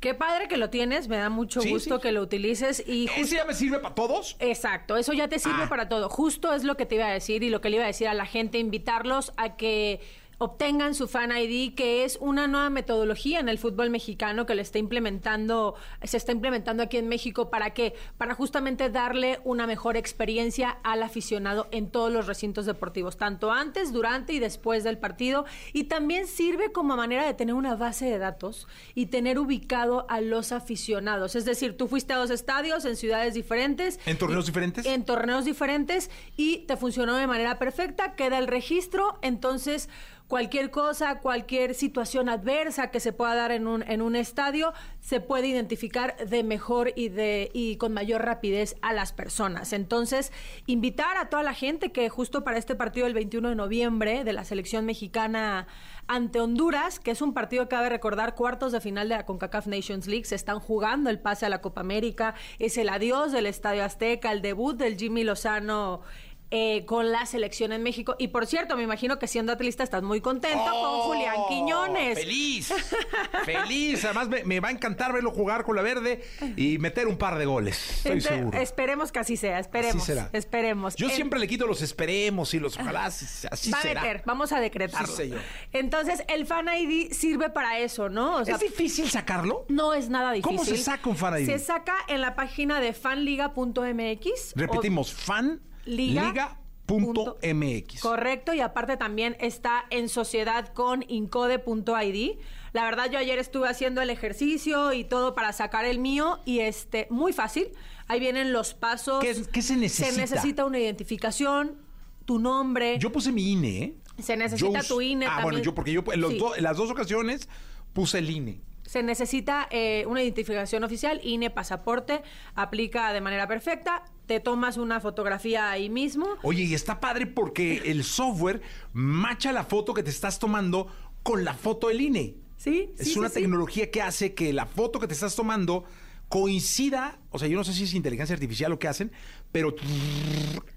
Qué padre que lo tienes, me da mucho Sí, gusto sí. que lo utilices y justo- ¿Ese ya me sirve para todos? Exacto, eso ya te sirve Ah. para todo. Justo es lo que te iba a decir y lo que le iba a decir a la gente, invitarlos a que obtengan su fan ID, que es una nueva metodología en el fútbol mexicano que le está implementando, se está implementando aquí en México para qué? Para justamente darle una mejor experiencia al aficionado en todos los recintos deportivos, tanto antes, durante y después del partido y también sirve como manera de tener una base de datos y tener ubicado a los aficionados, es decir, tú fuiste a dos estadios en ciudades diferentes ¿En torneos y- diferentes? En torneos diferentes y te funcionó de manera perfecta, queda el registro, entonces cualquier cosa, cualquier situación adversa que se pueda dar en un, en un estadio, se puede identificar de mejor y, de, y con mayor rapidez a las personas. Entonces, invitar a toda la gente que justo para este partido del 21 de noviembre de la selección mexicana ante Honduras, que es un partido, cabe recordar, cuartos de final de la CONCACAF Nations League, se están jugando el pase a la Copa América, es el adiós del Estadio Azteca, el debut del Jimmy Lozano eh, con la selección en México. Y por cierto, me imagino que siendo atlista estás muy contento con Julián ¡Oh! Quiñones. ¡Feliz! ¡Feliz! Además, me, me va a encantar verlo jugar con la verde y meter un par de goles. Estoy Ente- seguro. Esperemos que así sea, esperemos. Así será. Esperemos. Yo siempre le quito los esperemos y los ojalá así va a meter, vamos a decretarlo. Sí, señor. Entonces, el Fan ID sirve para eso, ¿no? O sea, ¿Es difícil sacarlo? no es nada difícil. ¿Cómo se saca un Fan ID? Se saca en la página de fanliga.mx. Repetimos, fan Liga. liga punto MX. Correcto, y aparte también está en sociedad con incode.id. La verdad, yo ayer estuve haciendo el ejercicio y todo para sacar el mío y este, muy fácil. Ahí vienen los pasos. ¿Qué- qué se necesita? Se necesita una identificación, tu nombre. Yo puse mi INE, ¿eh? Se necesita Yo tu INE Ah, también. bueno, yo porque yo en, los Sí. do- en las dos ocasiones puse el INE. Se necesita eh, una identificación oficial, INE, pasaporte, aplica de manera perfecta, te tomas una fotografía ahí mismo. Oye, y está padre porque el software macha la foto que te estás tomando con la foto del INE. Sí, Es sí, una sí, sí. tecnología que hace que la foto que te estás tomando coincida, o sea, yo no sé si es inteligencia artificial lo que hacen, pero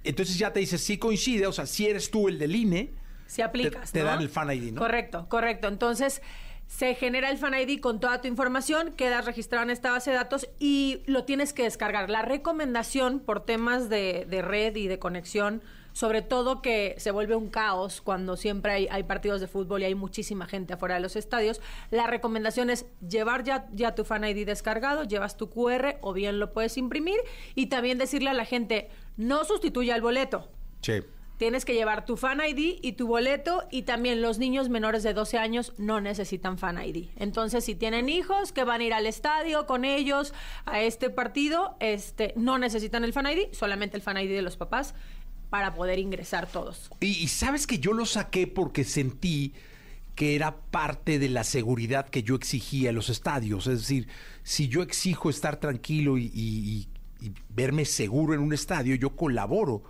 entonces ya te dice si coincide, o sea, si eres tú el del INE, Si aplicas, te, te ¿no? dan el fan ID, ¿no? Correcto, correcto. Entonces, se genera el Fan ID con toda tu información, quedas registrado en esta base de datos y lo tienes que descargar. La recomendación por temas de, de red y de conexión, sobre todo que se vuelve un caos cuando siempre hay, hay partidos de fútbol y hay muchísima gente afuera de los estadios, la recomendación es llevar ya, ya tu Fan ID descargado, llevas tu QR o bien lo puedes imprimir y también decirle a la gente, no sustituya el boleto. Sí. Tienes que llevar tu fan ID y tu boleto y también los niños menores de 12 años no necesitan fan ID. Entonces, si tienen hijos que van a ir al estadio con ellos a este partido, este no necesitan el fan ID, solamente el fan ID de los papás para poder ingresar todos. Y, sabes que yo lo saqué porque sentí que era parte de la seguridad que yo exigía en los estadios. Es decir, si yo exijo estar tranquilo y verme seguro en un estadio, yo colaboro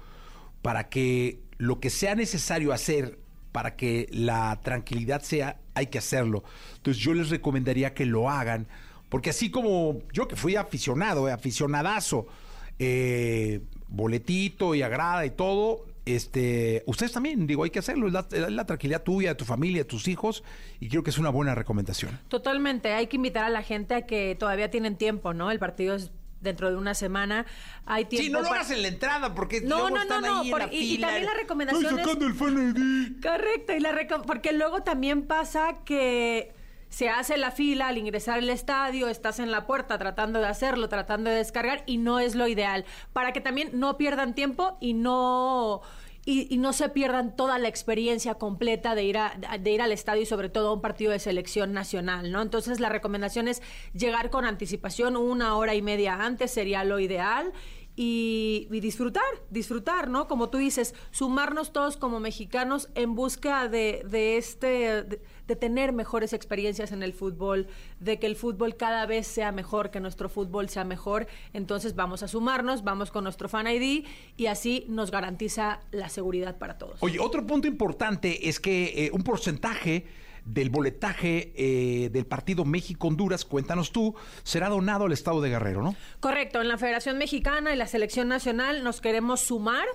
para que lo que sea necesario hacer para que la tranquilidad sea, hay que hacerlo. Entonces yo les recomendaría que lo hagan, porque así como yo que fui aficionado, eh, aficionadazo, eh, boletito y agrada y todo, este, ustedes también, digo, hay que hacerlo, es la, la tranquilidad tuya, de tu familia, de tus hijos, y creo que es una buena recomendación. Totalmente, hay que invitar a la gente a que todavía tienen tiempo, ¿no? El partido es dentro de una semana, hay tiempo. Sí, no lo para- hagas en la entrada, porque No, luego no, no, están no, ahí en por- la y- también la recomendación Estoy es- sacando el fan ID. Correcto, y la reco- porque luego también pasa que se hace la fila al ingresar al estadio, estás en la puerta tratando de hacerlo, tratando de descargar y no es lo ideal, para que también no pierdan tiempo y no y, y no se pierdan toda la experiencia completa de ir, a, de ir al estadio y sobre todo a un partido de selección nacional, ¿no? Entonces la recomendación es llegar con anticipación una hora y media antes sería lo ideal y, disfrutar, disfrutar, ¿no? Como tú dices, sumarnos todos como mexicanos en busca de, de este, de tener mejores experiencias en el fútbol, de que el fútbol cada vez sea mejor, que nuestro fútbol sea mejor. Entonces vamos a sumarnos, vamos con nuestro Fan ID y así nos garantiza la seguridad para todos. Oye, otro punto importante es que eh, un porcentaje del boletaje eh, del partido México-Honduras, cuéntanos tú, será donado al Estado de Guerrero, ¿no? Correcto, en la Federación Mexicana y la Selección Nacional nos queremos sumar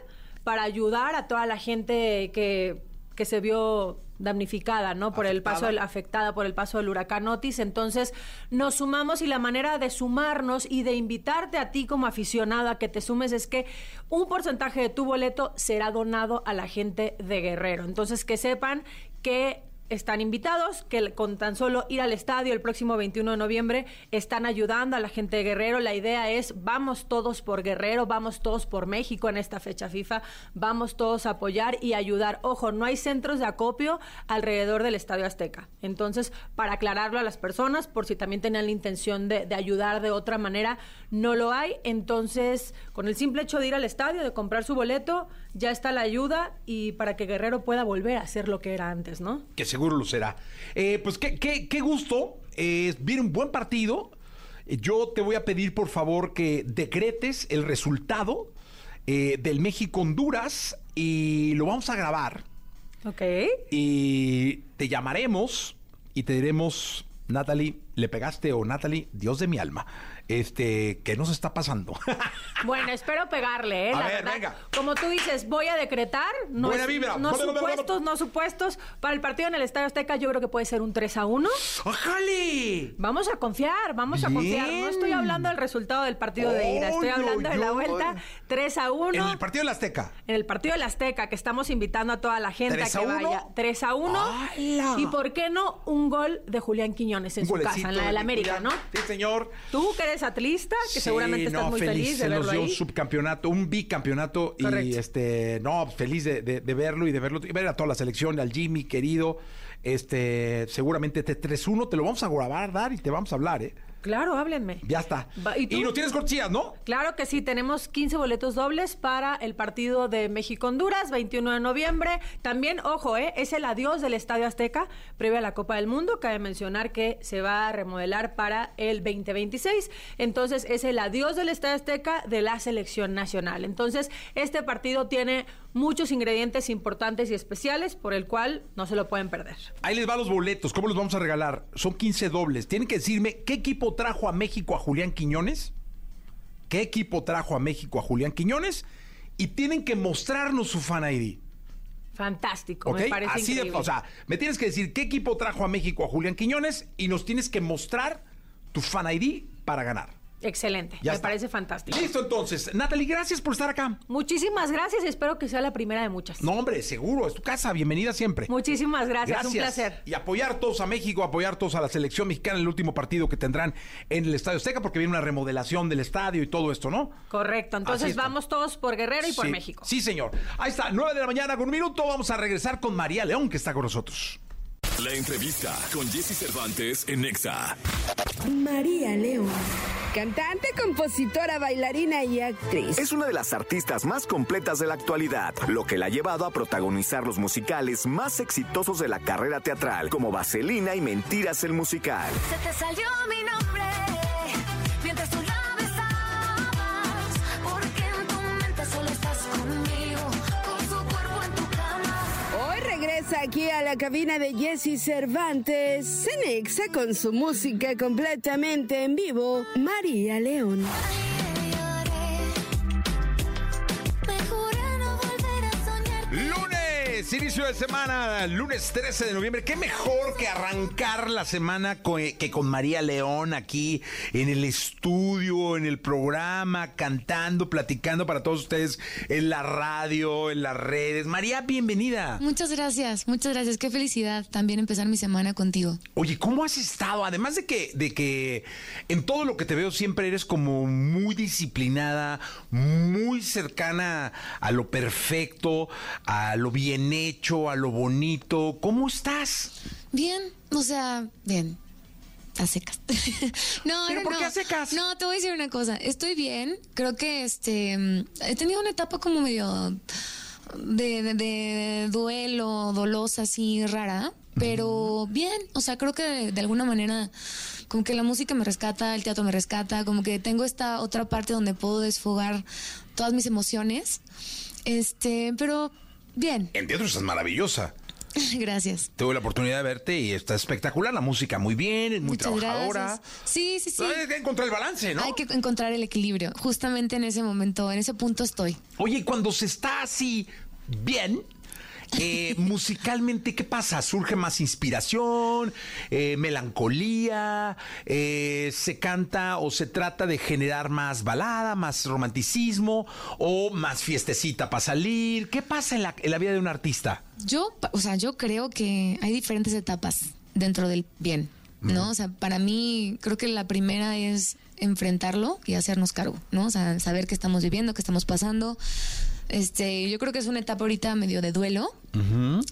para ayudar a toda la gente que, que se vio damnificada, ¿no? Por el paso del, afectada por el paso del huracán Otis. Entonces, nos sumamos y la manera de sumarnos y de invitarte a ti como aficionado a que te sumes es que un porcentaje de tu boleto será donado a la gente de Guerrero. Entonces, que sepan que están invitados, que con tan solo ir al estadio el próximo 21 de noviembre están ayudando a la gente de Guerrero. La idea es vamos todos por Guerrero, vamos todos por México en esta fecha FIFA, vamos todos a apoyar y ayudar. Ojo, no hay centros de acopio alrededor del Estadio Azteca. Entonces, para aclararlo a las personas, por si también tenían la intención de, de ayudar de otra manera, no lo hay. Entonces, con el simple hecho de ir al estadio, de comprar su boleto, ya está la ayuda y para que Guerrero pueda volver a ser lo que era antes, ¿no? Que seguro lo será. Eh, pues qué, qué, qué gusto. Eh, viene un buen partido. Yo te voy a pedir, por favor, que decretes el resultado eh, del México-Honduras y lo vamos a grabar. Ok. Y te llamaremos y te diremos, Natalie, le pegaste o Natalie, Dios de mi alma. Este, ¿qué nos está pasando? Bueno, espero pegarle, ¿eh? A La ver, verdad, venga. Como tú dices, voy a decretar. No, Buena vibra. no vibra. supuestos, no supuestos. Para el partido en el Estadio Azteca, yo creo que puede ser un 3 a 1. ¡Ájale! Vamos a confiar, vamos a confiar. No estoy hablando del resultado del partido de ida, estoy Oy, hablando de la vuelta 3 a 1. En el partido de la Azteca. En el partido del Azteca, que estamos invitando a toda la gente a ¿Tres que a uno? vaya 3 a 1. ¡Hala! Y por qué no un gol de Julián Quiñones en Un su casa, en la de del América, Julián. ¿no? Sí, señor. Tú que eres atlista, que Sí, seguramente estás no, muy feliz, de se nos dio un subcampeonato, un bicampeonato y este, no, feliz de, de- de verlo y de verlo, y ver a toda la selección, al Jimmy querido, este, seguramente este 3-1 te lo vamos a grabar, dar y te vamos a hablar, ¿eh? Claro, háblenme. Ya está. Va, ¿y no tienes cortesías, ¿no? Claro que sí, tenemos 15 boletos dobles para el partido de México-Honduras, 21 de noviembre. También, ojo, ¿eh? es el adiós del Estadio Azteca previo a la Copa del Mundo. Cabe mencionar que se va a remodelar para el 2026. Entonces, es el adiós del Estadio Azteca de la selección nacional. Entonces, este partido tiene muchos ingredientes importantes y especiales por el cual no se lo pueden perder. Ahí les va los boletos, ¿cómo los vamos a regalar? Son 15 dobles. Tienen que decirme qué equipo trajo a México a Julián Quiñones. ¿Qué equipo trajo a México a Julián Quiñones? Y tienen que mostrarnos su fan ID. Fantástico, me parece Así de, o sea, me tienes que decir qué equipo trajo a México a Julián Quiñones y nos tienes que mostrar tu fan ID para ganar. Excelente, Ya me está. parece fantástico. Listo entonces. Natalie, gracias por estar acá. Muchísimas gracias y espero que sea la primera de muchas. No, hombre, seguro, es tu casa, bienvenida siempre. Muchísimas gracias, un placer. Y apoyar todos a México, apoyar todos a la selección mexicana en el último partido que tendrán en el Estadio Azteca, porque viene una remodelación del estadio y todo esto, ¿no? Correcto, entonces vamos todos por Guerrero y por México. Sí, señor. Ahí está, 9 de la mañana con un minuto. Vamos a regresar con María León, que está con nosotros. La entrevista con Jesse Cervantes en Nexa. María León. Cantante, compositora, bailarina y actriz. Es una de las artistas más completas de la actualidad, lo que la ha llevado a protagonizar los musicales más exitosos de la carrera teatral, como Vaselina y Mentiras el musical. Se te salió mi nombre aquí a la cabina de Jesse Cervantes, Cenexa con su música completamente en vivo, María León. Lunes inicio de semana, lunes 13 de noviembre. Qué mejor que arrancar la semana co- que con María León aquí en el estudio, en el programa, cantando, platicando para todos ustedes en la radio, en las redes. María, bienvenida. Muchas gracias, muchas gracias. Qué felicidad también empezar mi semana contigo. Oye, ¿cómo has estado? Además de que, de que en todo lo que te veo siempre eres como muy disciplinada, muy cercana a lo perfecto, a lo bien hecho, a lo bonito. ¿Cómo estás? Bien, o sea, bien. A secas. no, ¿Pero no, por no. qué a secas? No, te voy a decir una cosa. Estoy bien. Creo que este he tenido una etapa como medio de, de- de duelo, dolosa, así rara. Pero bien, o sea, creo que de, de alguna manera como que la música me rescata, el teatro me rescata, como que tengo esta otra parte donde puedo desfogar todas mis emociones. Este, pero bien. En teatro estás maravillosa. Gracias. Tuve la oportunidad de verte y está espectacular. La música muy bien, es muy Muchas trabajadora. gracias. Sí, sí, sí. Hay que encontrar el balance, ¿no? Hay que encontrar el equilibrio. Justamente en ese momento, en ese punto estoy. Oye, cuando se está así bien, eh, musicalmente, ¿qué pasa? ¿Surge más inspiración, eh, melancolía? eh, ¿Se canta o se trata de generar más balada, más romanticismo o más fiestecita para salir? ¿Qué pasa en la, en la vida de un artista? Yo, o sea, yo creo que hay diferentes etapas dentro del bien, ¿no? O sea, para mí creo que la primera es enfrentarlo y hacernos cargo, ¿no? O sea, saber qué estamos viviendo, qué estamos pasando. Este, yo creo que es una etapa ahorita medio de duelo,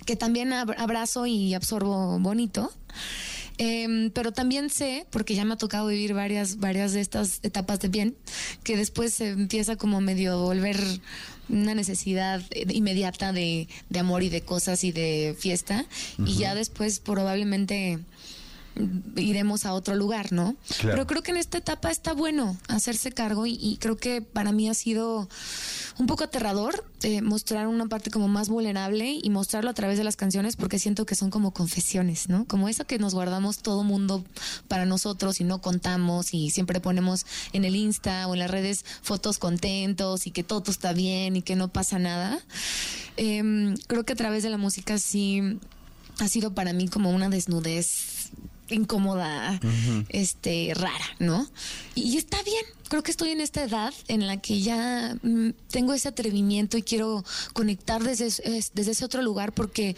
que también ab- abrazo y absorbo bonito. Em, pero también sé, porque ya me ha tocado vivir varias, varias de estas etapas de bien, que después se empieza como medio a volver una necesidad eh, inmediata de, de amor y de cosas y de fiesta. Y ya después probablemente iremos a otro lugar, ¿no? Claro. Pero creo que en esta etapa está bueno hacerse cargo y, y creo que para mí ha sido un poco aterrador eh, mostrar una parte como más vulnerable y mostrarlo a través de las canciones porque siento que son como confesiones, ¿no? Como eso que nos guardamos todo mundo para nosotros y no contamos y siempre ponemos en el Insta o en las redes fotos contentos y que todo está bien y que no pasa nada. Em, creo que a través de la música sí ha sido para mí como una desnudez incómoda, este, rara, ¿no? Y, y está bien. Creo que estoy en esta edad en la que ya mm, tengo ese atrevimiento y quiero conectar desde, es- es- desde ese otro lugar porque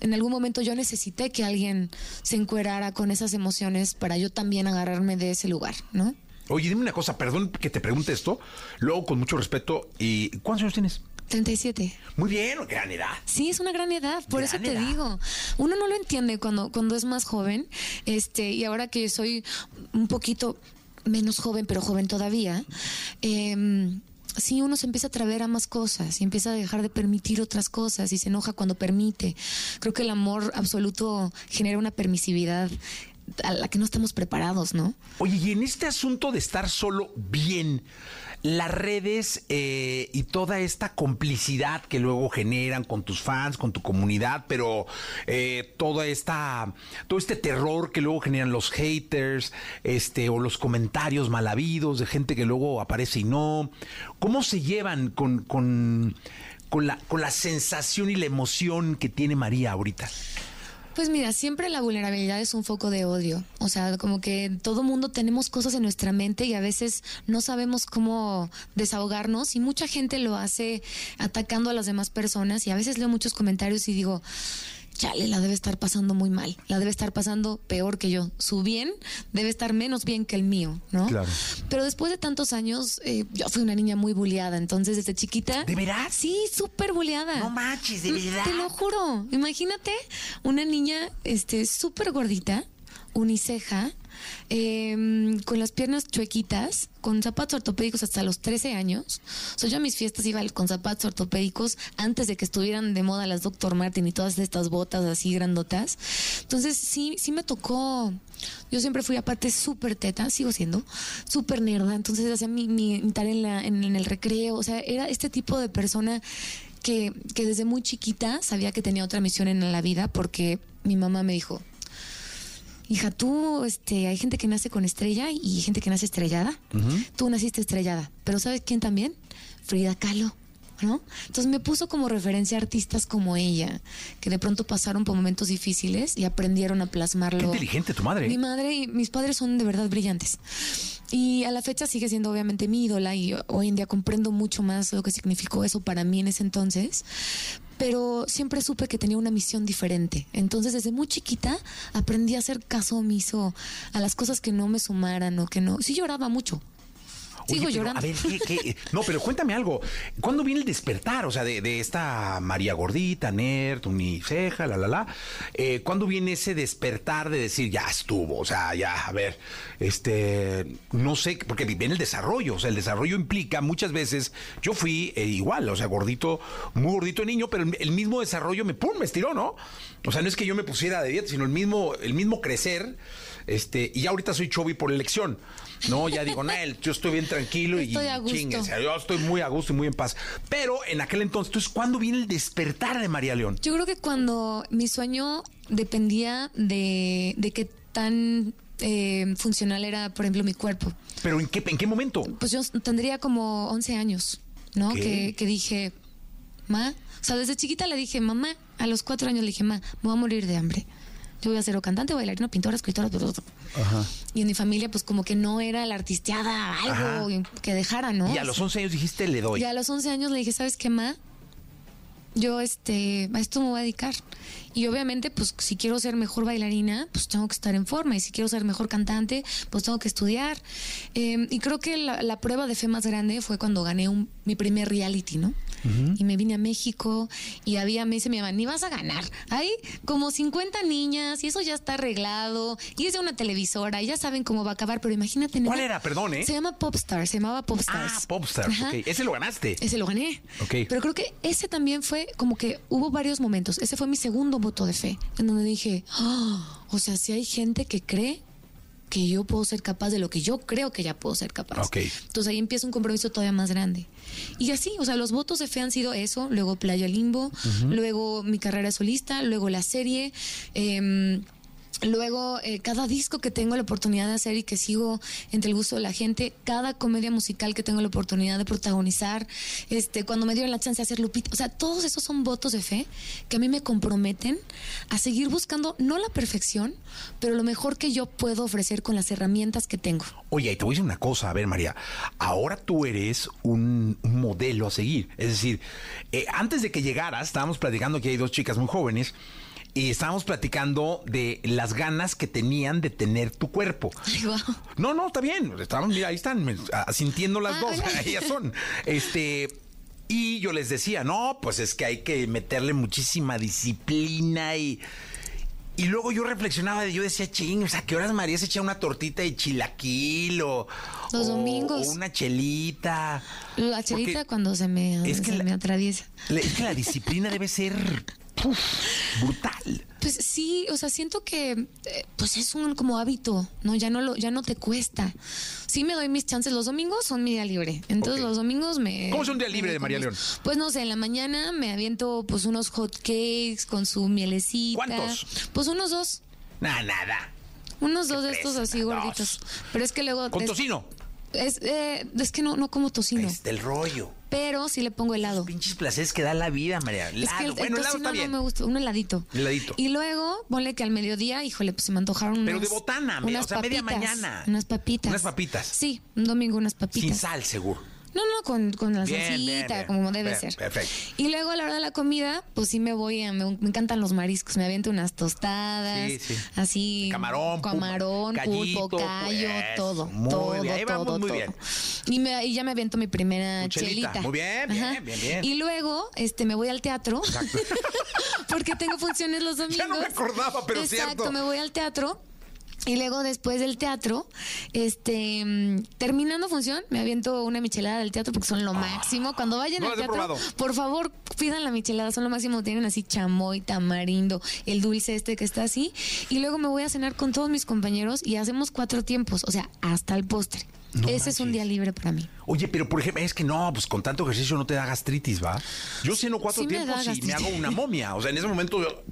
en algún momento yo necesité que alguien se encuerara con esas emociones para yo también agarrarme de ese lugar, ¿no? Oye, dime una cosa, perdón que te pregunte esto, luego con mucho respeto, ¿y cuántos años tienes? 37. Muy bien, gran edad. Sí, es una gran edad, por Gran eso te edad. digo. Uno no lo entiende cuando, cuando es más joven, este, y ahora que soy un poquito menos joven, pero joven todavía, em, sí uno se empieza a atrever a más cosas y empieza a dejar de permitir otras cosas y se enoja cuando permite. Creo que el amor absoluto genera una permisividad a la que no estamos preparados, ¿no? Oye, y en este asunto de estar solo bien, las redes eh, y toda esta complicidad que luego generan con tus fans, con tu comunidad, pero eh, toda esta, todo este terror que luego generan los haters, este, o los comentarios mal habidos de gente que luego aparece y no. ¿Cómo se llevan con, con, con la, con la sensación y la emoción que tiene María ahorita? Pues mira, siempre la vulnerabilidad es un foco de odio. O sea, como que todo mundo tenemos cosas en nuestra mente y a veces no sabemos cómo desahogarnos y mucha gente lo hace atacando a las demás personas y a veces leo muchos comentarios y digo, chale, la debe estar pasando muy mal, la debe estar pasando peor que yo. Su bien debe estar menos bien que el mío, ¿no? Claro. Pero después de tantos años, eh, yo fui una niña muy bulleada, entonces desde chiquita... ¿De veras? Sí, súper bulleada. No manches, de verdad. Te lo juro. Imagínate una niña este súper gordita, uniceja, em, con las piernas chuequitas, con zapatos ortopédicos hasta los 13 años. O sea, yo a mis fiestas iba con zapatos ortopédicos antes de que estuvieran de moda las Dr. Martin y todas estas botas así grandotas. Entonces, sí, sí me tocó. Yo siempre fui aparte súper teta, sigo siendo, súper nerda. Entonces hacía mi, mi, mi en- en el recreo. O sea, era este tipo de persona que, que desde muy chiquita sabía que tenía otra misión en la vida porque mi mamá me dijo, hija, tú, este, hay gente que nace con estrella y gente que nace estrellada. Tú naciste estrellada, pero ¿sabes quién también? Frida Kahlo. ¿no? Entonces me puso como referencia a artistas como ella, que de pronto pasaron por momentos difíciles y aprendieron a plasmarlo. Qué inteligente tu madre. Mi madre y mis padres son de verdad brillantes. Y a la fecha sigue siendo obviamente mi ídola y hoy en día comprendo mucho más lo que significó eso para mí en ese entonces. Pero siempre supe que tenía una misión diferente. Entonces, desde muy chiquita aprendí a hacer caso omiso a las cosas que no me sumaran o que no. Sí lloraba mucho. Oye, Sigo pero, llorando. A ver, ¿qué, qué? No, pero cuéntame algo. ¿Cuándo viene el despertar? O sea, de, de esta María Gordita, nerd, uniceja, la, la, la. Eh, ¿Cuándo viene ese despertar de decir, ya estuvo? O sea, ya, a ver, este, no sé, porque viene el desarrollo. O sea, el desarrollo implica muchas veces, yo fui eh, igual, o sea, gordito, muy gordito de niño, pero el, el mismo desarrollo me, pum, me estiró, ¿no? O sea, no es que yo me pusiera de dieta, sino el mismo, el mismo crecer. Este, y ya ahorita soy chubby por elección. No, ya digo, Nael, yo estoy bien tranquilo y chinguense, yo estoy muy a gusto y muy en paz. Pero en aquel entonces, entonces, ¿cuándo viene el despertar de María León? Yo creo que cuando mi sueño dependía de, de qué tan eh, funcional era, por ejemplo, mi cuerpo. ¿Pero en qué, en qué momento? Pues yo tendría como 11 años, ¿no? Que, que dije, ma, o sea, desde chiquita le dije, mamá, a los cuatro años le dije, ma, me voy a morir de hambre. Yo voy a ser o cantante, bailarina, pintora, escritora, todo. Y en mi familia, pues como que no era la artisteada, algo que dejara, ¿no? Y a los 11 años dijiste, le doy. Y a los 11 años le dije, ¿sabes qué, ma? Yo, este, a esto me voy a dedicar. Y obviamente, pues, si quiero ser mejor bailarina, pues tengo que estar en forma. Y si quiero ser mejor cantante, pues tengo que estudiar. Eh, y creo que la, la prueba de fe más grande fue cuando gané un, mi primer reality, ¿no? Y me vine a México y había, me dice mi mamá, ni vas a ganar. Hay como 50 niñas y eso ya está arreglado. Y es de una televisora y ya saben cómo va a acabar. Pero imagínate, ¿Cuál era? Perdón, ¿eh? Se llama Popstar, se llamaba Popstars. Ah, Popstar. Ok. Ese lo ganaste. Ese lo gané. Ok. Pero creo que ese también fue como que hubo varios momentos. Ese fue mi segundo voto de fe, en donde dije, "Ah, o sea, si hay gente que cree que yo puedo ser capaz de lo que yo creo que ya puedo ser capaz. Ok. Entonces ahí empieza un compromiso todavía más grande. Y así, o sea, los votos de fe han sido eso, luego Playa Limbo, luego mi carrera solista, luego la serie. em, Luego, eh, cada disco que tengo la oportunidad de hacer y que sigo entre el gusto de la gente, cada comedia musical que tengo la oportunidad de protagonizar, este, cuando me dieron la chance de hacer Lupita, o sea, todos esos son votos de fe que a mí me comprometen a seguir buscando no la perfección, pero lo mejor que yo puedo ofrecer con las herramientas que tengo. Oye, y te voy a decir una cosa, a ver, María. Ahora tú eres un, modelo a seguir. Es decir, eh, antes de que llegaras, estábamos platicando que hay dos chicas muy jóvenes. Y estábamos platicando de las ganas que tenían de tener tu cuerpo. Ay. No, no, está bien. Mira, ahí están me- ah, sintiendo las Ah, dos. hola. Ellas son. Este. Y yo les decía, no, pues es que hay que meterle muchísima disciplina y. Y luego yo reflexionaba, yo decía, ching, o sea, ¿qué horas María se echa una tortita de chilaquil o. Los o- domingos. o una chelita? La chelita Porque cuando se me, es que se la- me atraviesa. la- Es que la disciplina debe ser uf, brutal. Pues sí, o sea, siento que eh, pues es un como hábito, ¿no? Ya no lo, ya no te cuesta. Sí me doy mis chances. Los domingos son mi día libre. Entonces Ok. los domingos me. ¿Cómo es un día libre de María León? Pues no sé, en la mañana me aviento pues unos hot cakes con su mielecita. ¿Cuántos? Pues unos dos. Nada, nada. Unos dos de estos así gorditos. Pero es que luego. Con tocino. Es, eh, es que no, no como tocino. Es del rollo. Pero sí le pongo helado. Pinches placeres que da la vida, María. Es Helado. que el, el bueno, helado bien. no me gusta, un heladito. Heladito. Y luego, ponle que al mediodía, híjole, pues se me antojaron unas... Pero de botana, unas o sea, media papitas, mañana. Unas papitas. Unas papitas. Sí, un domingo unas papitas. Sin sal, seguro. No, no, con, con la Bien, salsita, bien, bien. como debe ser. perfecto. Y luego a la hora de la comida, pues sí me voy, a, me, me encantan los mariscos, me aviento unas tostadas, Sí, sí. así. Camarón, pulpo, camarón, pulpo, callo, pues, todo, muy todo, bien, ahí vamos todo, muy todo. bien. Y, me, y ya me aviento mi primera chelita. chelita. Muy bien, bien, bien, bien. Y luego, este, me voy al teatro. porque tengo funciones los domingos. Ya no me acordaba, pero Exacto, cierto. me voy al teatro. Y luego después del teatro, este, mm, terminando función, me aviento una michelada del teatro porque son lo máximo. Cuando vayan no al teatro, por favor, pidan la michelada, son lo máximo. Tienen así chamoy, tamarindo, el dulce este que está así. Y luego me voy a cenar con todos mis compañeros y hacemos cuatro tiempos, o sea, hasta el postre. No Ese es un día libre para mí. Oye, pero por ejemplo, es que no, pues con tanto ejercicio no te da gastritis, ¿va? Yo ceno cuatro Sí tiempos y me hago una momia. O sea, en ese momento yo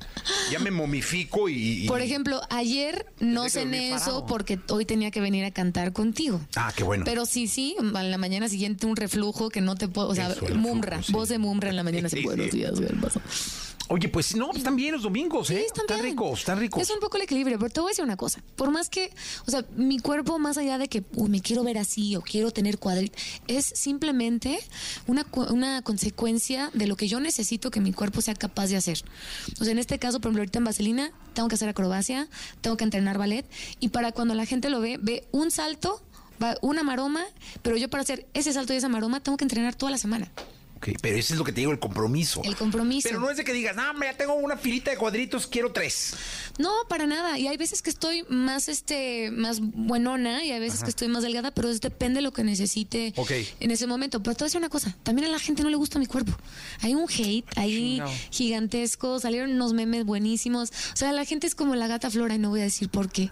ya me momifico y. y- Por ejemplo, ayer no cené eso porque hoy tenía que venir a cantar contigo. Ah, qué bueno. Pero sí, sí, a la mañana siguiente un reflujo que no te puedo, o sea, Eso, mumra, reflujo, sí. voz de mumra en la mañana. Sí, buenos días, ¿qué pasó? Oye, pues no, están bien los domingos, ¿eh? Sí, están bien. ricos, están ricos. Es un poco el equilibrio, pero te voy a decir una cosa. Por más que, o sea, mi cuerpo, más allá de que uy, me quiero ver así o quiero tener cuadritos, es simplemente una, una consecuencia de lo que yo necesito que mi cuerpo sea capaz de hacer. O sea, en este caso, por ejemplo, ahorita en Vaselina, tengo que hacer acrobacia, tengo que entrenar ballet, y para cuando la gente lo ve, ve un salto, va una maroma, pero yo para hacer ese salto y esa maroma tengo que entrenar toda la semana. Ok, pero ese es lo que te digo, el compromiso. El compromiso. Pero no es de que digas, no, ya tengo una filita de cuadritos, quiero tres. No, para nada. Y hay veces que estoy más este más buenona y hay veces que estoy más delgada, pero eso depende de lo que necesite Ok. en ese momento. Pero te voy a decir una cosa, también a la gente no le gusta mi cuerpo. Hay un hate ahí gigantesco, salieron unos memes buenísimos. O sea, la gente es como la gata flora y no voy a decir por qué.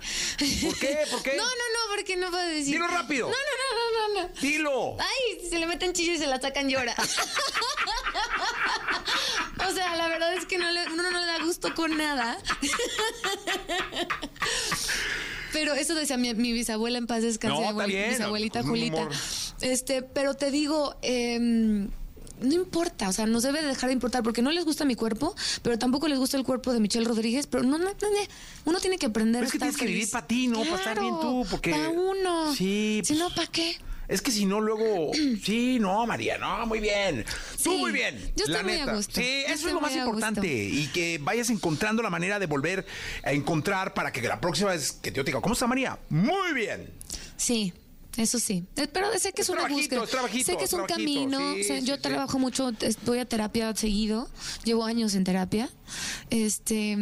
¿Por qué? ¿Por qué? No, no, no, porque no puedo decir. Dilo rápido. No, no, no, no, no. Dilo. Ay, si se le meten chillos y se la sacan llora. o sea, la verdad es que no le, uno no le da gusto con nada. Pero eso decía mi, mi bisabuela en paz descanse, No, mi está abuel- bien, bisabuelita Julita. Este, pero te digo, em, no importa, o sea, nos debe dejar de importar porque no les gusta mi cuerpo, pero tampoco les gusta el cuerpo de Michelle Rodríguez, pero no, no, no, no, uno tiene que aprender Pero es a que tienes que vivir feliz. pa' ti, ¿no? Pa' estar bien tú, porque- Para uno. Sí, Si pues- no, ¿para qué? Es que si no, luego. Sí, no, María, no, muy bien. Tú Sí, muy bien. yo estoy la muy a neta. gusto. Sí, Yo eso es lo más importante. Y que vayas encontrando la manera de volver a encontrar para que la próxima vez que yo te diga, ¿cómo está María? Muy bien. Sí. Eso sí, Eh, pero sé que Es es, una búsqueda. es sé que es un camino. sí, o sea, sí, yo sí. trabajo mucho, voy a terapia seguido. Llevo años en terapia. Este,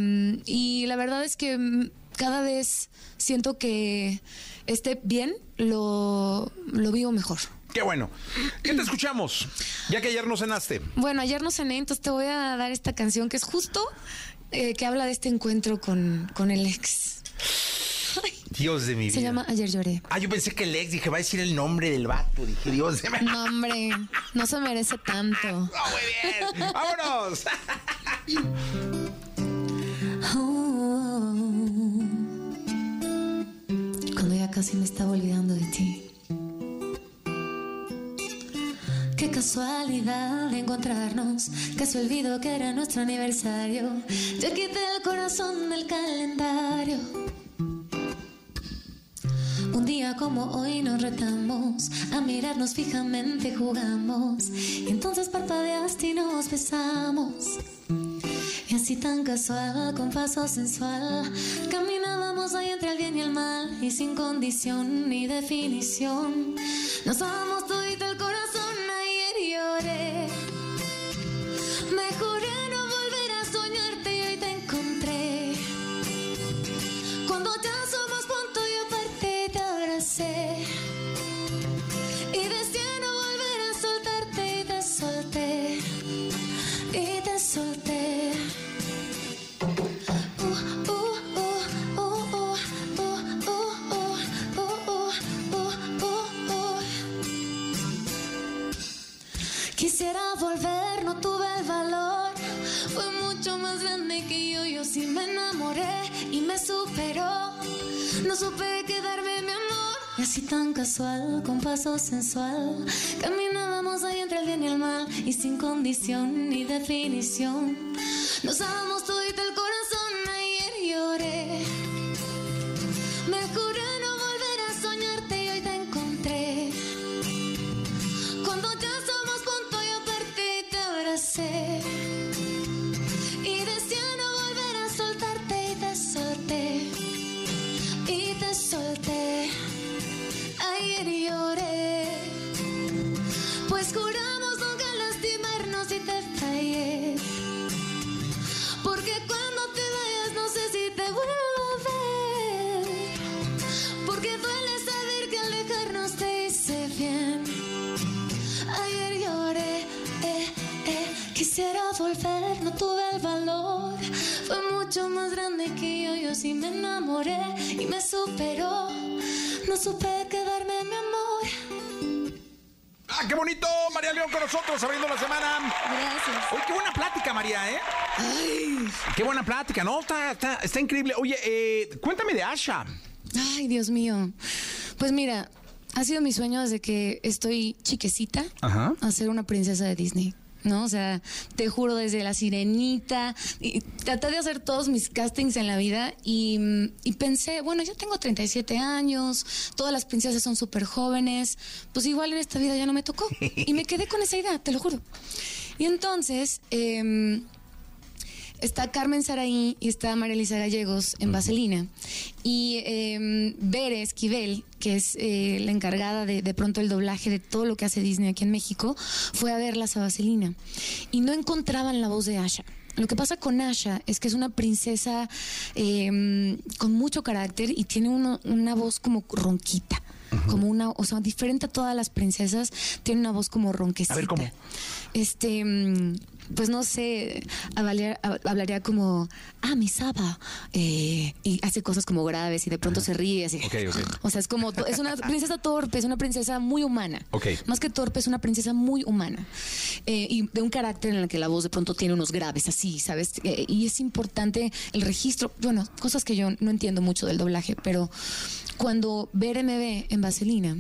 y la verdad es que mm, cada vez siento que esté bien, lo, lo vivo mejor. Qué bueno. ¿Qué te escuchamos? Ya que ayer no cenaste. Bueno, ayer no cené, entonces te voy a dar esta canción que es justo eh, que habla de este encuentro con, con el ex. Ay, Dios de mi vida. se llama Ayer lloré. Ah, yo pensé que el ex, dije, va a decir el nombre del vato. Dije, Dios de mi No, hombre, no se merece tanto. No, muy bien. ¡Vámonos! Cuando casi me estaba olvidando de ti. Qué casualidad de encontrarnos. Casi olvido que era nuestro aniversario. Ya quité el corazón del calendario. Un día como hoy nos retamos, a mirarnos fijamente jugamos. Y entonces parpadeaste y nos besamos. Y así tan casual, con paso sensual, caminábamos ahí entre el bien y el mal, y sin condición ni definición. Nos amamos todito el corazón, ayer lloré. Me juré no volver a soñarte y hoy te encontré. Cuando ya somos punto y aparte te abracé. Y decía no volver a soltarte y te solté. Y te solté. Supe quedarme, mi amor. Y así tan casual, con paso sensual, caminábamos ahí entre el bien y el mal, y sin condición ni definición. Nos amamos qué bonito! María León con nosotros abriendo la semana. Gracias. Oye, qué buena plática, María, ¿eh? Qué buena plática, ¿no? Está, está, está increíble. Oye, eh, cuéntame de Asha. Ay, Dios mío. Pues mira, ha sido mi sueño desde que estoy chiquecita Ajá. a ser una princesa de Disney. ¿No? O sea, te juro, desde la sirenita, y traté de hacer todos mis castings en la vida y, y pensé, bueno, yo tengo 37 años, todas las princesas son súper jóvenes, pues igual en esta vida ya no me tocó. Y me quedé con esa idea, te lo juro. Y entonces, em, está Carmen Saraí y está María Elisa Gallegos en Vaselina. Y eh, Bere Esquivel, que es eh, la encargada de, de pronto el doblaje de todo lo que hace Disney aquí en México, fue a verlas a Vaselina. Y no encontraban la voz de Asha. Lo que pasa con Asha es que es una princesa eh, con mucho carácter y tiene uno- una voz como ronquita. Como una, o sea, diferente a todas las princesas, tiene una voz como ronquecita. A ver, ¿cómo? Este, mm, pues no sé, hablaría, hab- hablaría como, ah, mi Saba, eh, y hace cosas como graves y de pronto se ríe así. Ok, ok. O sea, es como, es una princesa torpe, es una princesa muy humana. Ok. Más que torpe, es una princesa muy humana. Eh, y de un carácter en el que la voz de pronto tiene unos graves así, ¿sabes? Eh, y es importante el registro, bueno, cosas que yo no entiendo mucho del doblaje, pero cuando Bere me ve en Vaselina,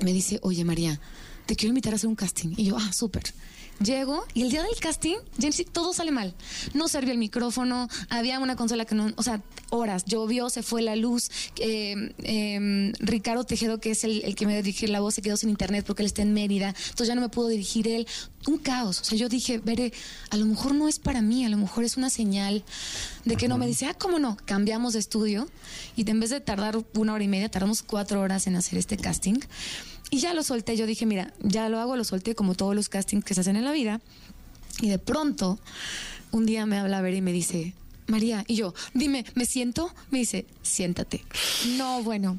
me dice, oye María, te quiero invitar a hacer un casting. Y yo, ah, súper. Llego y el día del casting, Jensi, todo sale mal. No servía el micrófono, había una consola que no, o sea, horas, llovió, se fue la luz. eh, eh, Ricardo Tejedo, que es el, que me dirige la voz, se quedó sin internet porque él está en Mérida, entonces ya no me pudo dirigir él. Un caos. O sea, yo dije, veré, a lo mejor no es para mí, a lo mejor es una señal de que no me dice, ah, cómo no, cambiamos de estudio y en vez de tardar una hora y media, tardamos cuatro horas en hacer este casting. Y ya lo solté, yo dije, mira, ya lo hago, lo solté como todos los castings que se hacen en la vida. Y de pronto, un día me habla a ver y me dice, María, y yo, dime, ¿me siento? Me dice, siéntate. No, bueno.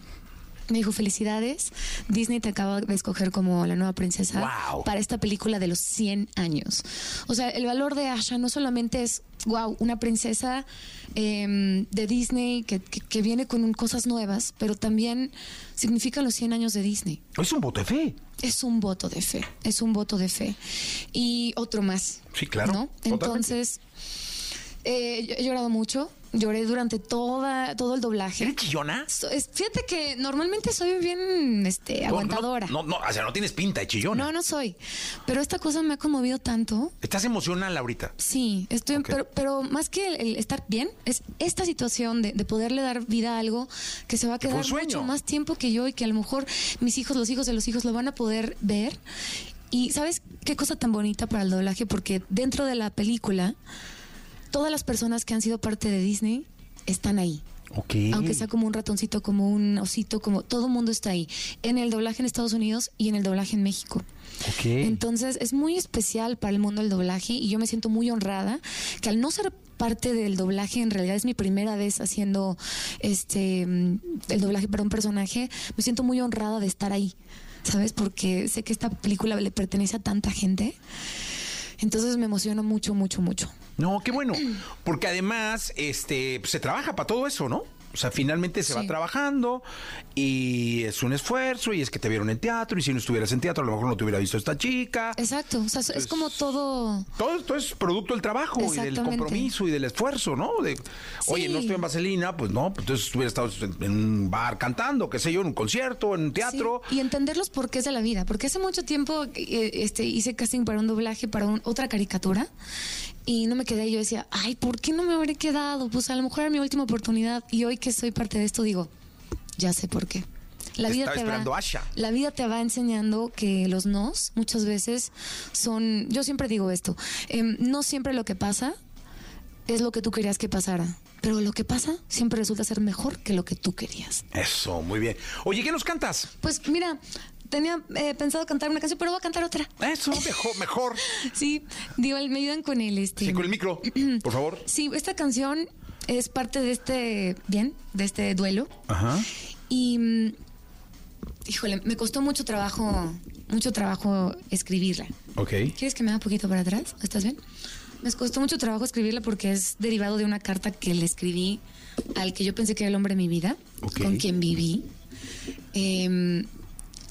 Me dijo, felicidades, Disney te acaba de escoger como la nueva princesa Wow. para esta película de los 100 años. O sea, el valor de Asha no solamente es, wow, una princesa eh, de Disney que, que- que viene con cosas nuevas, pero también significa los 100 años de Disney. Es un voto de fe. Es un voto de fe, es un voto de fe. Y otro más. Sí, claro, ¿no? Entonces, eh, yo he llorado mucho, lloré durante toda, todo el doblaje. ¿Eres chillona? So- es- Fíjate que normalmente soy bien este, aguantadora. No, no, o sea, no tienes pinta de chillona. No, no soy. Pero esta cosa me ha conmovido tanto. ¿Estás emocional ahorita? Sí, estoy, Ok. pero, pero más que el, el estar bien, es esta situación de, de poderle dar vida a algo que se va a quedar mucho más tiempo que yo y que a lo mejor mis hijos, los hijos de los hijos lo van a poder ver. Y sabes qué cosa tan bonita para el doblaje, porque dentro de la película, todas las personas que han sido parte de Disney están ahí. Aunque sea como un ratoncito, como un osito, como todo el mundo está ahí. En el doblaje en Estados Unidos y en el doblaje en México. Entonces es muy especial para el mundo del doblaje y yo me siento muy honrada que al no ser parte del doblaje, en realidad es mi primera vez haciendo este mm, el doblaje para un personaje, me siento muy honrada de estar ahí, ¿sabes? Porque sé que esta película le pertenece a tanta gente. Entonces me emociono mucho, mucho, mucho. No, qué bueno. Porque además, este, se trabaja para todo eso, ¿no? O sea, finalmente se va trabajando y es un esfuerzo y es que te vieron en teatro y si no estuvieras en teatro a lo mejor no te hubiera visto esta chica. Exacto, o sea, es- es como todo... Todo esto es producto del trabajo y del compromiso y del esfuerzo, ¿no? De, oye, no estoy en Vaselina, pues no, pues entonces hubiera estado en, en un bar cantando, qué sé yo, en un concierto, en teatro. Sí, y entender los porqués de la vida. Porque hace mucho tiempo eh, este, hice casting para un doblaje, para un- otra caricatura. Y no me quedé. Yo decía, ay, ¿por qué no me habré quedado? Pues a lo mejor era mi última oportunidad. Y hoy que soy parte de esto, digo, ya sé por qué. La vida, te va, Asha. la vida te va enseñando que los nos muchas veces son, yo siempre digo esto, em, no siempre lo que pasa es lo que tú querías que pasara, pero lo que pasa siempre resulta ser mejor que lo que tú querías. Eso, muy bien. Oye, ¿qué nos cantas? Pues mira, tenía eh, pensado cantar una canción, pero voy a cantar otra. Eso, mejor, mejor. Sí, digo, me ayudan con el este. Sí, con el micro, por favor. Sí, esta canción es parte de este, bien, de este duelo. Ajá. Y, mm, híjole, me costó mucho trabajo, mucho trabajo escribirla. Ok. ¿Quieres que me haga un poquito para atrás? ¿Estás bien? Me costó mucho trabajo escribirla porque es derivado de una carta que le escribí al que yo pensé que era el hombre de mi vida, Ok. con quien viví. Eh,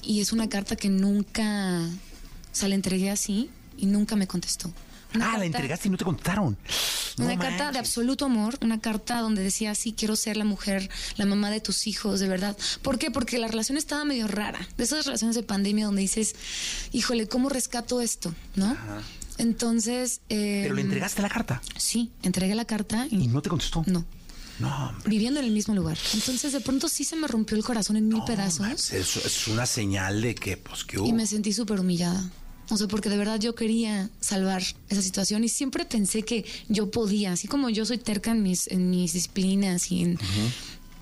y es una carta que nunca, o sea, la entregué así y nunca me contestó. Una Ah, la carta- entregaste y no te contaron. No una carta de absoluto amor, una carta donde decía, sí, quiero ser la mujer, la mamá de tus hijos, de verdad. ¿Por qué? Porque la relación estaba medio rara. De esas relaciones de pandemia donde dices, híjole, ¿cómo rescato esto? ¿No? Entonces... eh, Pero le entregaste la carta Sí, entregué la carta y, y no te contestó. no. No, hombre. Viviendo en el mismo lugar. Entonces de pronto sí se me rompió el corazón en mil pedazos Eso es una señal de que, pues, que hubo. y me sentí súper humillada. O sea, porque de verdad yo quería salvar esa situación y siempre pensé que yo podía, así como yo soy terca en mis, en mis disciplinas y en...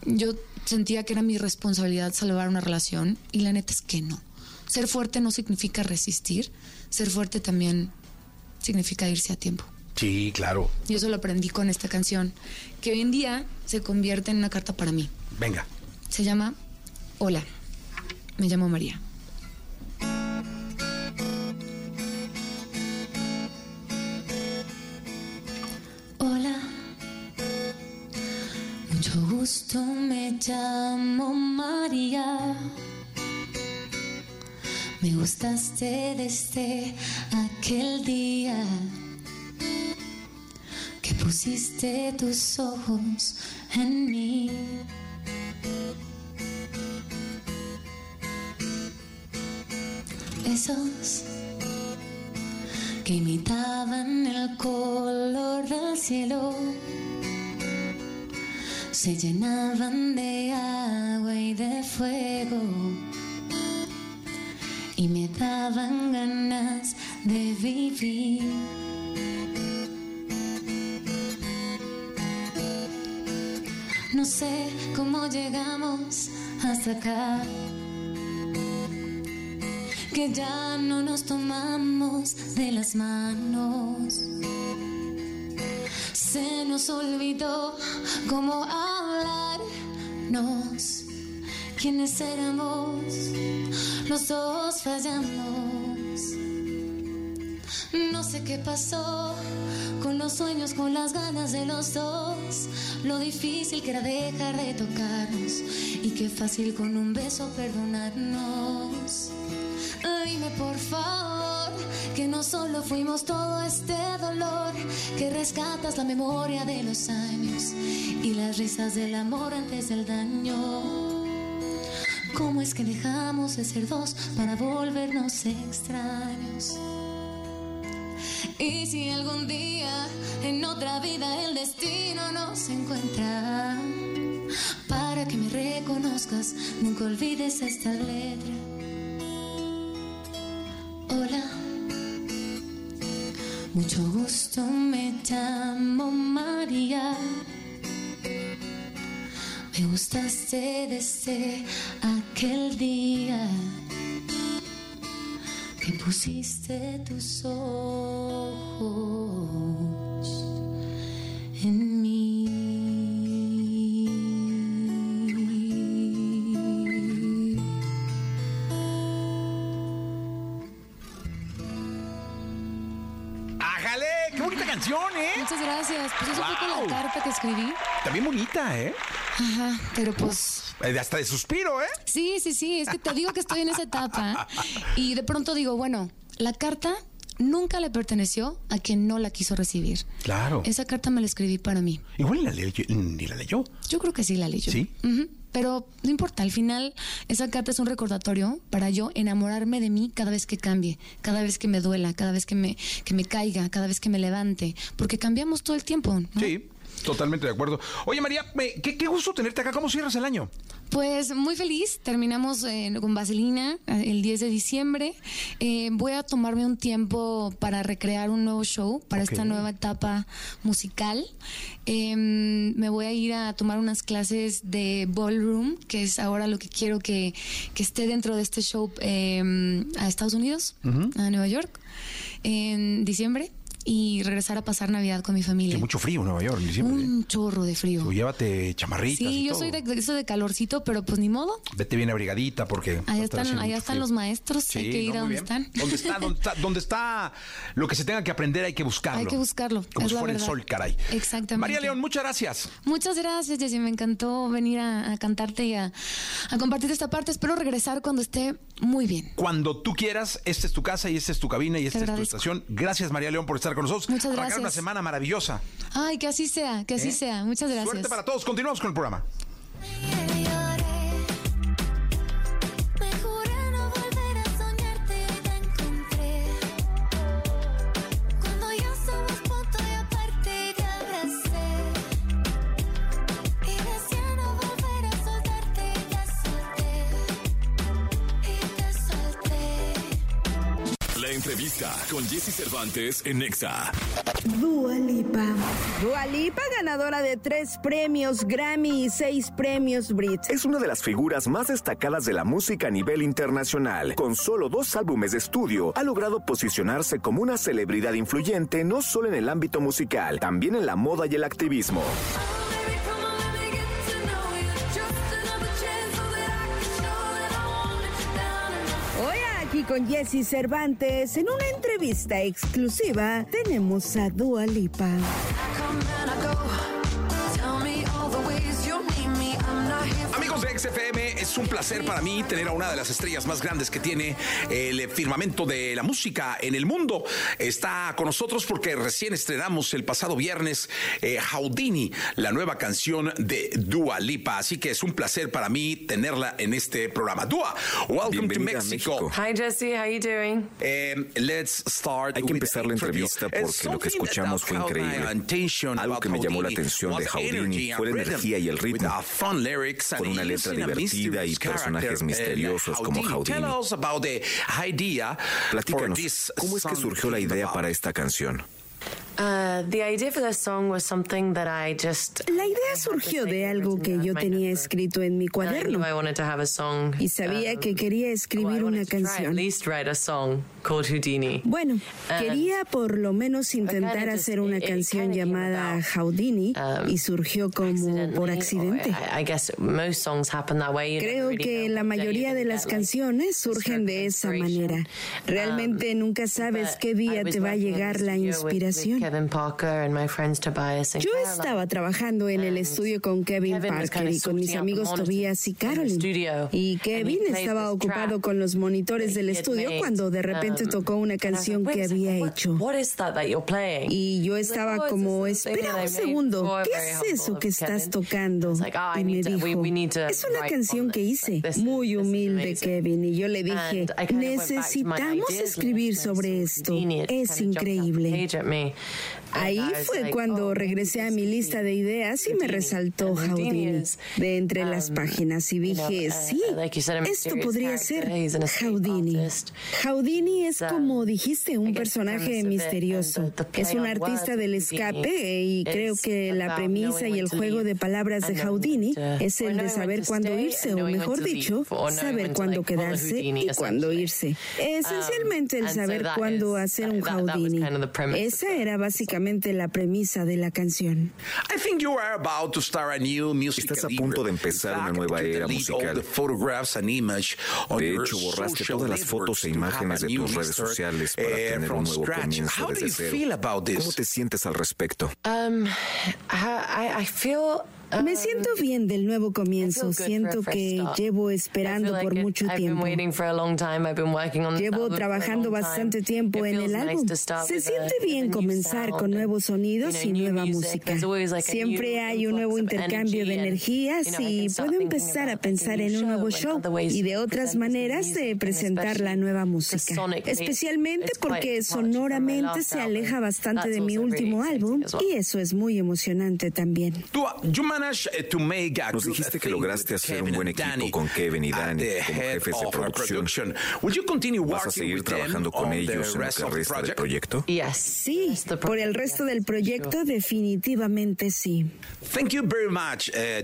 Yo sentía que era mi responsabilidad salvar una relación y la neta es que no. Ser fuerte no significa resistir, ser fuerte también significa irse a tiempo. Sí, claro. Y eso lo aprendí con esta canción, que hoy en día se convierte en una carta para mí. Venga. Se llama Hola, me llamo María. Hola, mucho gusto, me llamo María. Me gustaste desde aquel día pusiste tus ojos en mí. Esos que imitaban el color del cielo se llenaban de agua y de fuego y me daban ganas de vivir. No sé cómo llegamos hasta acá. Que ya no nos tomamos de las manos. Se nos olvidó cómo hablarnos. ¿Quiénes éramos? Los dos fallamos. No sé qué pasó con los sueños, con las ganas de los dos. Lo difícil que era dejar de tocarnos y qué fácil con un beso perdonarnos. Dime por favor que no solo fuimos todo este dolor, que rescatas la memoria de los años y las risas del amor antes del daño. ¿Cómo es que dejamos de ser dos para volvernos extraños? Y si algún día en otra vida el destino nos encuentra, para que me reconozcas, nunca olvides esta letra. Hola, mucho gusto, me llamo María. Me gustaste desde aquel día que pusiste tus ojos en mí. ¡Ájale! ¡Qué bonita canción, eh! Muchas gracias. Pues eso fue con Wow. la carta que escribí. También bonita, ¿eh? Ajá, pero pues Hasta de suspiro, ¿eh? Sí, sí, sí, es que te digo que estoy en esa etapa y de pronto digo, bueno, la carta nunca le perteneció a quien no la quiso recibir. Claro. Esa carta me la escribí para mí. Igual ni la leyó. Ni la leyó. Yo creo que sí la leyó. ¿Sí? Pero no importa, al final esa carta es un recordatorio para yo enamorarme de mí cada vez que cambie, cada vez que me duela, cada vez que me, que me caiga, cada vez que me levante, porque cambiamos todo el tiempo. ¿no? Sí, totalmente de acuerdo. Oye, María, qué, qué gusto tenerte acá. ¿Cómo cierras el año? Pues muy feliz, terminamos eh, con Vaselina eh, el 10 de diciembre. Eh, voy a tomarme un tiempo para recrear un nuevo show, para esta nueva etapa musical. Eh, me voy a ir a tomar unas clases de ballroom, que es ahora lo que quiero que, que esté dentro de este show eh, a Estados Unidos, a Nueva York, en diciembre. Y regresar a pasar Navidad con mi familia. Tiene mucho frío en Nueva York en diciembre. ¿eh? Un chorro de frío. Tú llévate chamarritas y Sí, yo todo. soy de, eso de calorcito, pero pues ni modo. Vete bien abrigadita porque... Allá están, allá están los maestros, hay Sí, que ir no, a donde están. ¿Dónde está, dónde está? dónde está lo que se tenga que aprender? Hay que buscarlo. Hay que buscarlo, Como es si la fuera el sol, caray. Exactamente. María León, muchas gracias. Muchas gracias, Jessy. Me encantó venir a, a cantarte y a, a compartir esta parte. Espero regresar cuando esté muy bien. Cuando tú quieras, esta es tu casa y esta es tu cabina y esta es tu estación. Gracias, María León, por estar con nosotros. Muchas Arrancar gracias. una semana maravillosa. Ay, que así sea, que así ¿Eh? sea. Muchas gracias. Suerte para todos. Continuamos con el programa. Entrevista con Jesse Cervantes en Nexa. Dua Lipa. Dua Lipa, ganadora de tres premios Grammy y seis premios Brit. Es una de las figuras más destacadas de la música a nivel internacional. Con solo dos álbumes de estudio, ha logrado posicionarse como una celebridad influyente no solo en el ámbito musical, también en la moda y el activismo. Hoy con Jesse Cervantes, en una entrevista exclusiva, tenemos a Dua Lipa. Amigos de XFM, es un placer para mí tener a una de las estrellas más grandes que tiene el firmamento de la música en el mundo. Está con nosotros porque recién estrenamos el pasado viernes eh, Houdini, la nueva canción de Dua Lipa. Así que es un placer para mí tenerla en este programa. Dua, welcome to Bienvenida Mexico. México. Hi Jesse, how you doing? Eh, let's start Hay que with empezar la entrevista porque lo que escuchamos fue increíble. Algo que me llamó la atención de Houdini fue la energía y el ritmo, with, fun lyrics and con una letra using y personajes character, misteriosos eh, como Houdini. Platícanos, ¿cómo es que surgió la idea para esta canción? Uh, the idea for this song was something that I just. La idea surgió de algo que yo tenía escrito en mi cuaderno I wanted to have a song. y sabía um, que quería escribir una canción. least write a song called Houdini. Bueno, quería por lo menos intentar hacer una canción llamada Houdini um, y surgió como por accidente. or I, I guess most songs happen that way. You never Creo que la mayoría de las canciones surgen de esa manera. Realmente Um, nunca sabes qué día te va a llegar la inspiración. Kevin Parker and my friends Tobias and Yo estaba trabajando en el estudio con Kevin Parker y con mis amigos Tobias y studio, Y Kevin estaba ocupado con los monitores del estudio cuando de repente um, tocó una canción que "Wait a second, había hecho. Y yo estaba "Oh, como, espera un segundo, ¿qué es eso que estás Kevin." tocando? I was like, "Ah, I Y me dijo, es una canción que hice, muy humilde amazing." Kevin. Y yo le dije, necesitamos escribir sobre esto. Es increíble. me. Ahí fue cuando "Oh, maybe regresé a mi lista de ideas y me Houdini." resaltó Houdini de entre las um, páginas y dije, uh, sí, esto podría ser Houdini. Houdini es Um, como dijiste, un personaje it misterioso. Es un artista del escape y creo que la premisa y el juego de palabras de Houdini es el de saber cuándo irse o mejor dicho, saber cuándo quedarse y cuándo irse. Esencialmente el Um, saber cuándo hacer un that was Houdini. Esa era básicamente la premisa de la canción. I think you are about to start a new music Estás a punto de empezar una nueva era musical. De hecho, borraste todas las fotos e imágenes de tus redes sociales para eh, tener un nuevo comienzo desde cero. ¿Cómo te sientes al respecto? Um, I, I feel. Me siento bien del nuevo comienzo. Siento que llevo esperando por mucho tiempo. Llevo trabajando bastante tiempo en el álbum. Se siente bien comenzar con nuevos sonidos y nueva música. Siempre hay un nuevo intercambio de energías y puedo empezar a pensar en un nuevo show y de otras maneras de presentar la nueva música. Especialmente porque sonoramente se aleja bastante de mi último álbum y eso es muy emocionante también. Nos dijiste que lograste hacer un buen equipo con Kevin y Danny como jefes de producción. ¿Vas a seguir trabajando con ellos en lo que resta del proyecto? Sí, por el resto del proyecto definitivamente sí.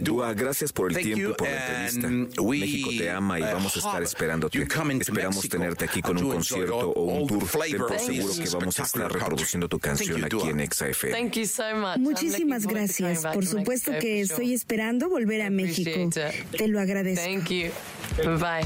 Dua, gracias por el tiempo y por la entrevista. México te ama y vamos a estar esperándote. Esperamos tenerte aquí con un concierto o un tour. Ten seguro que vamos a estar reproduciendo tu canción aquí en XF. Muchísimas gracias. Por supuesto que Estoy esperando volver a México. Te lo agradezco. Thank you. Bye.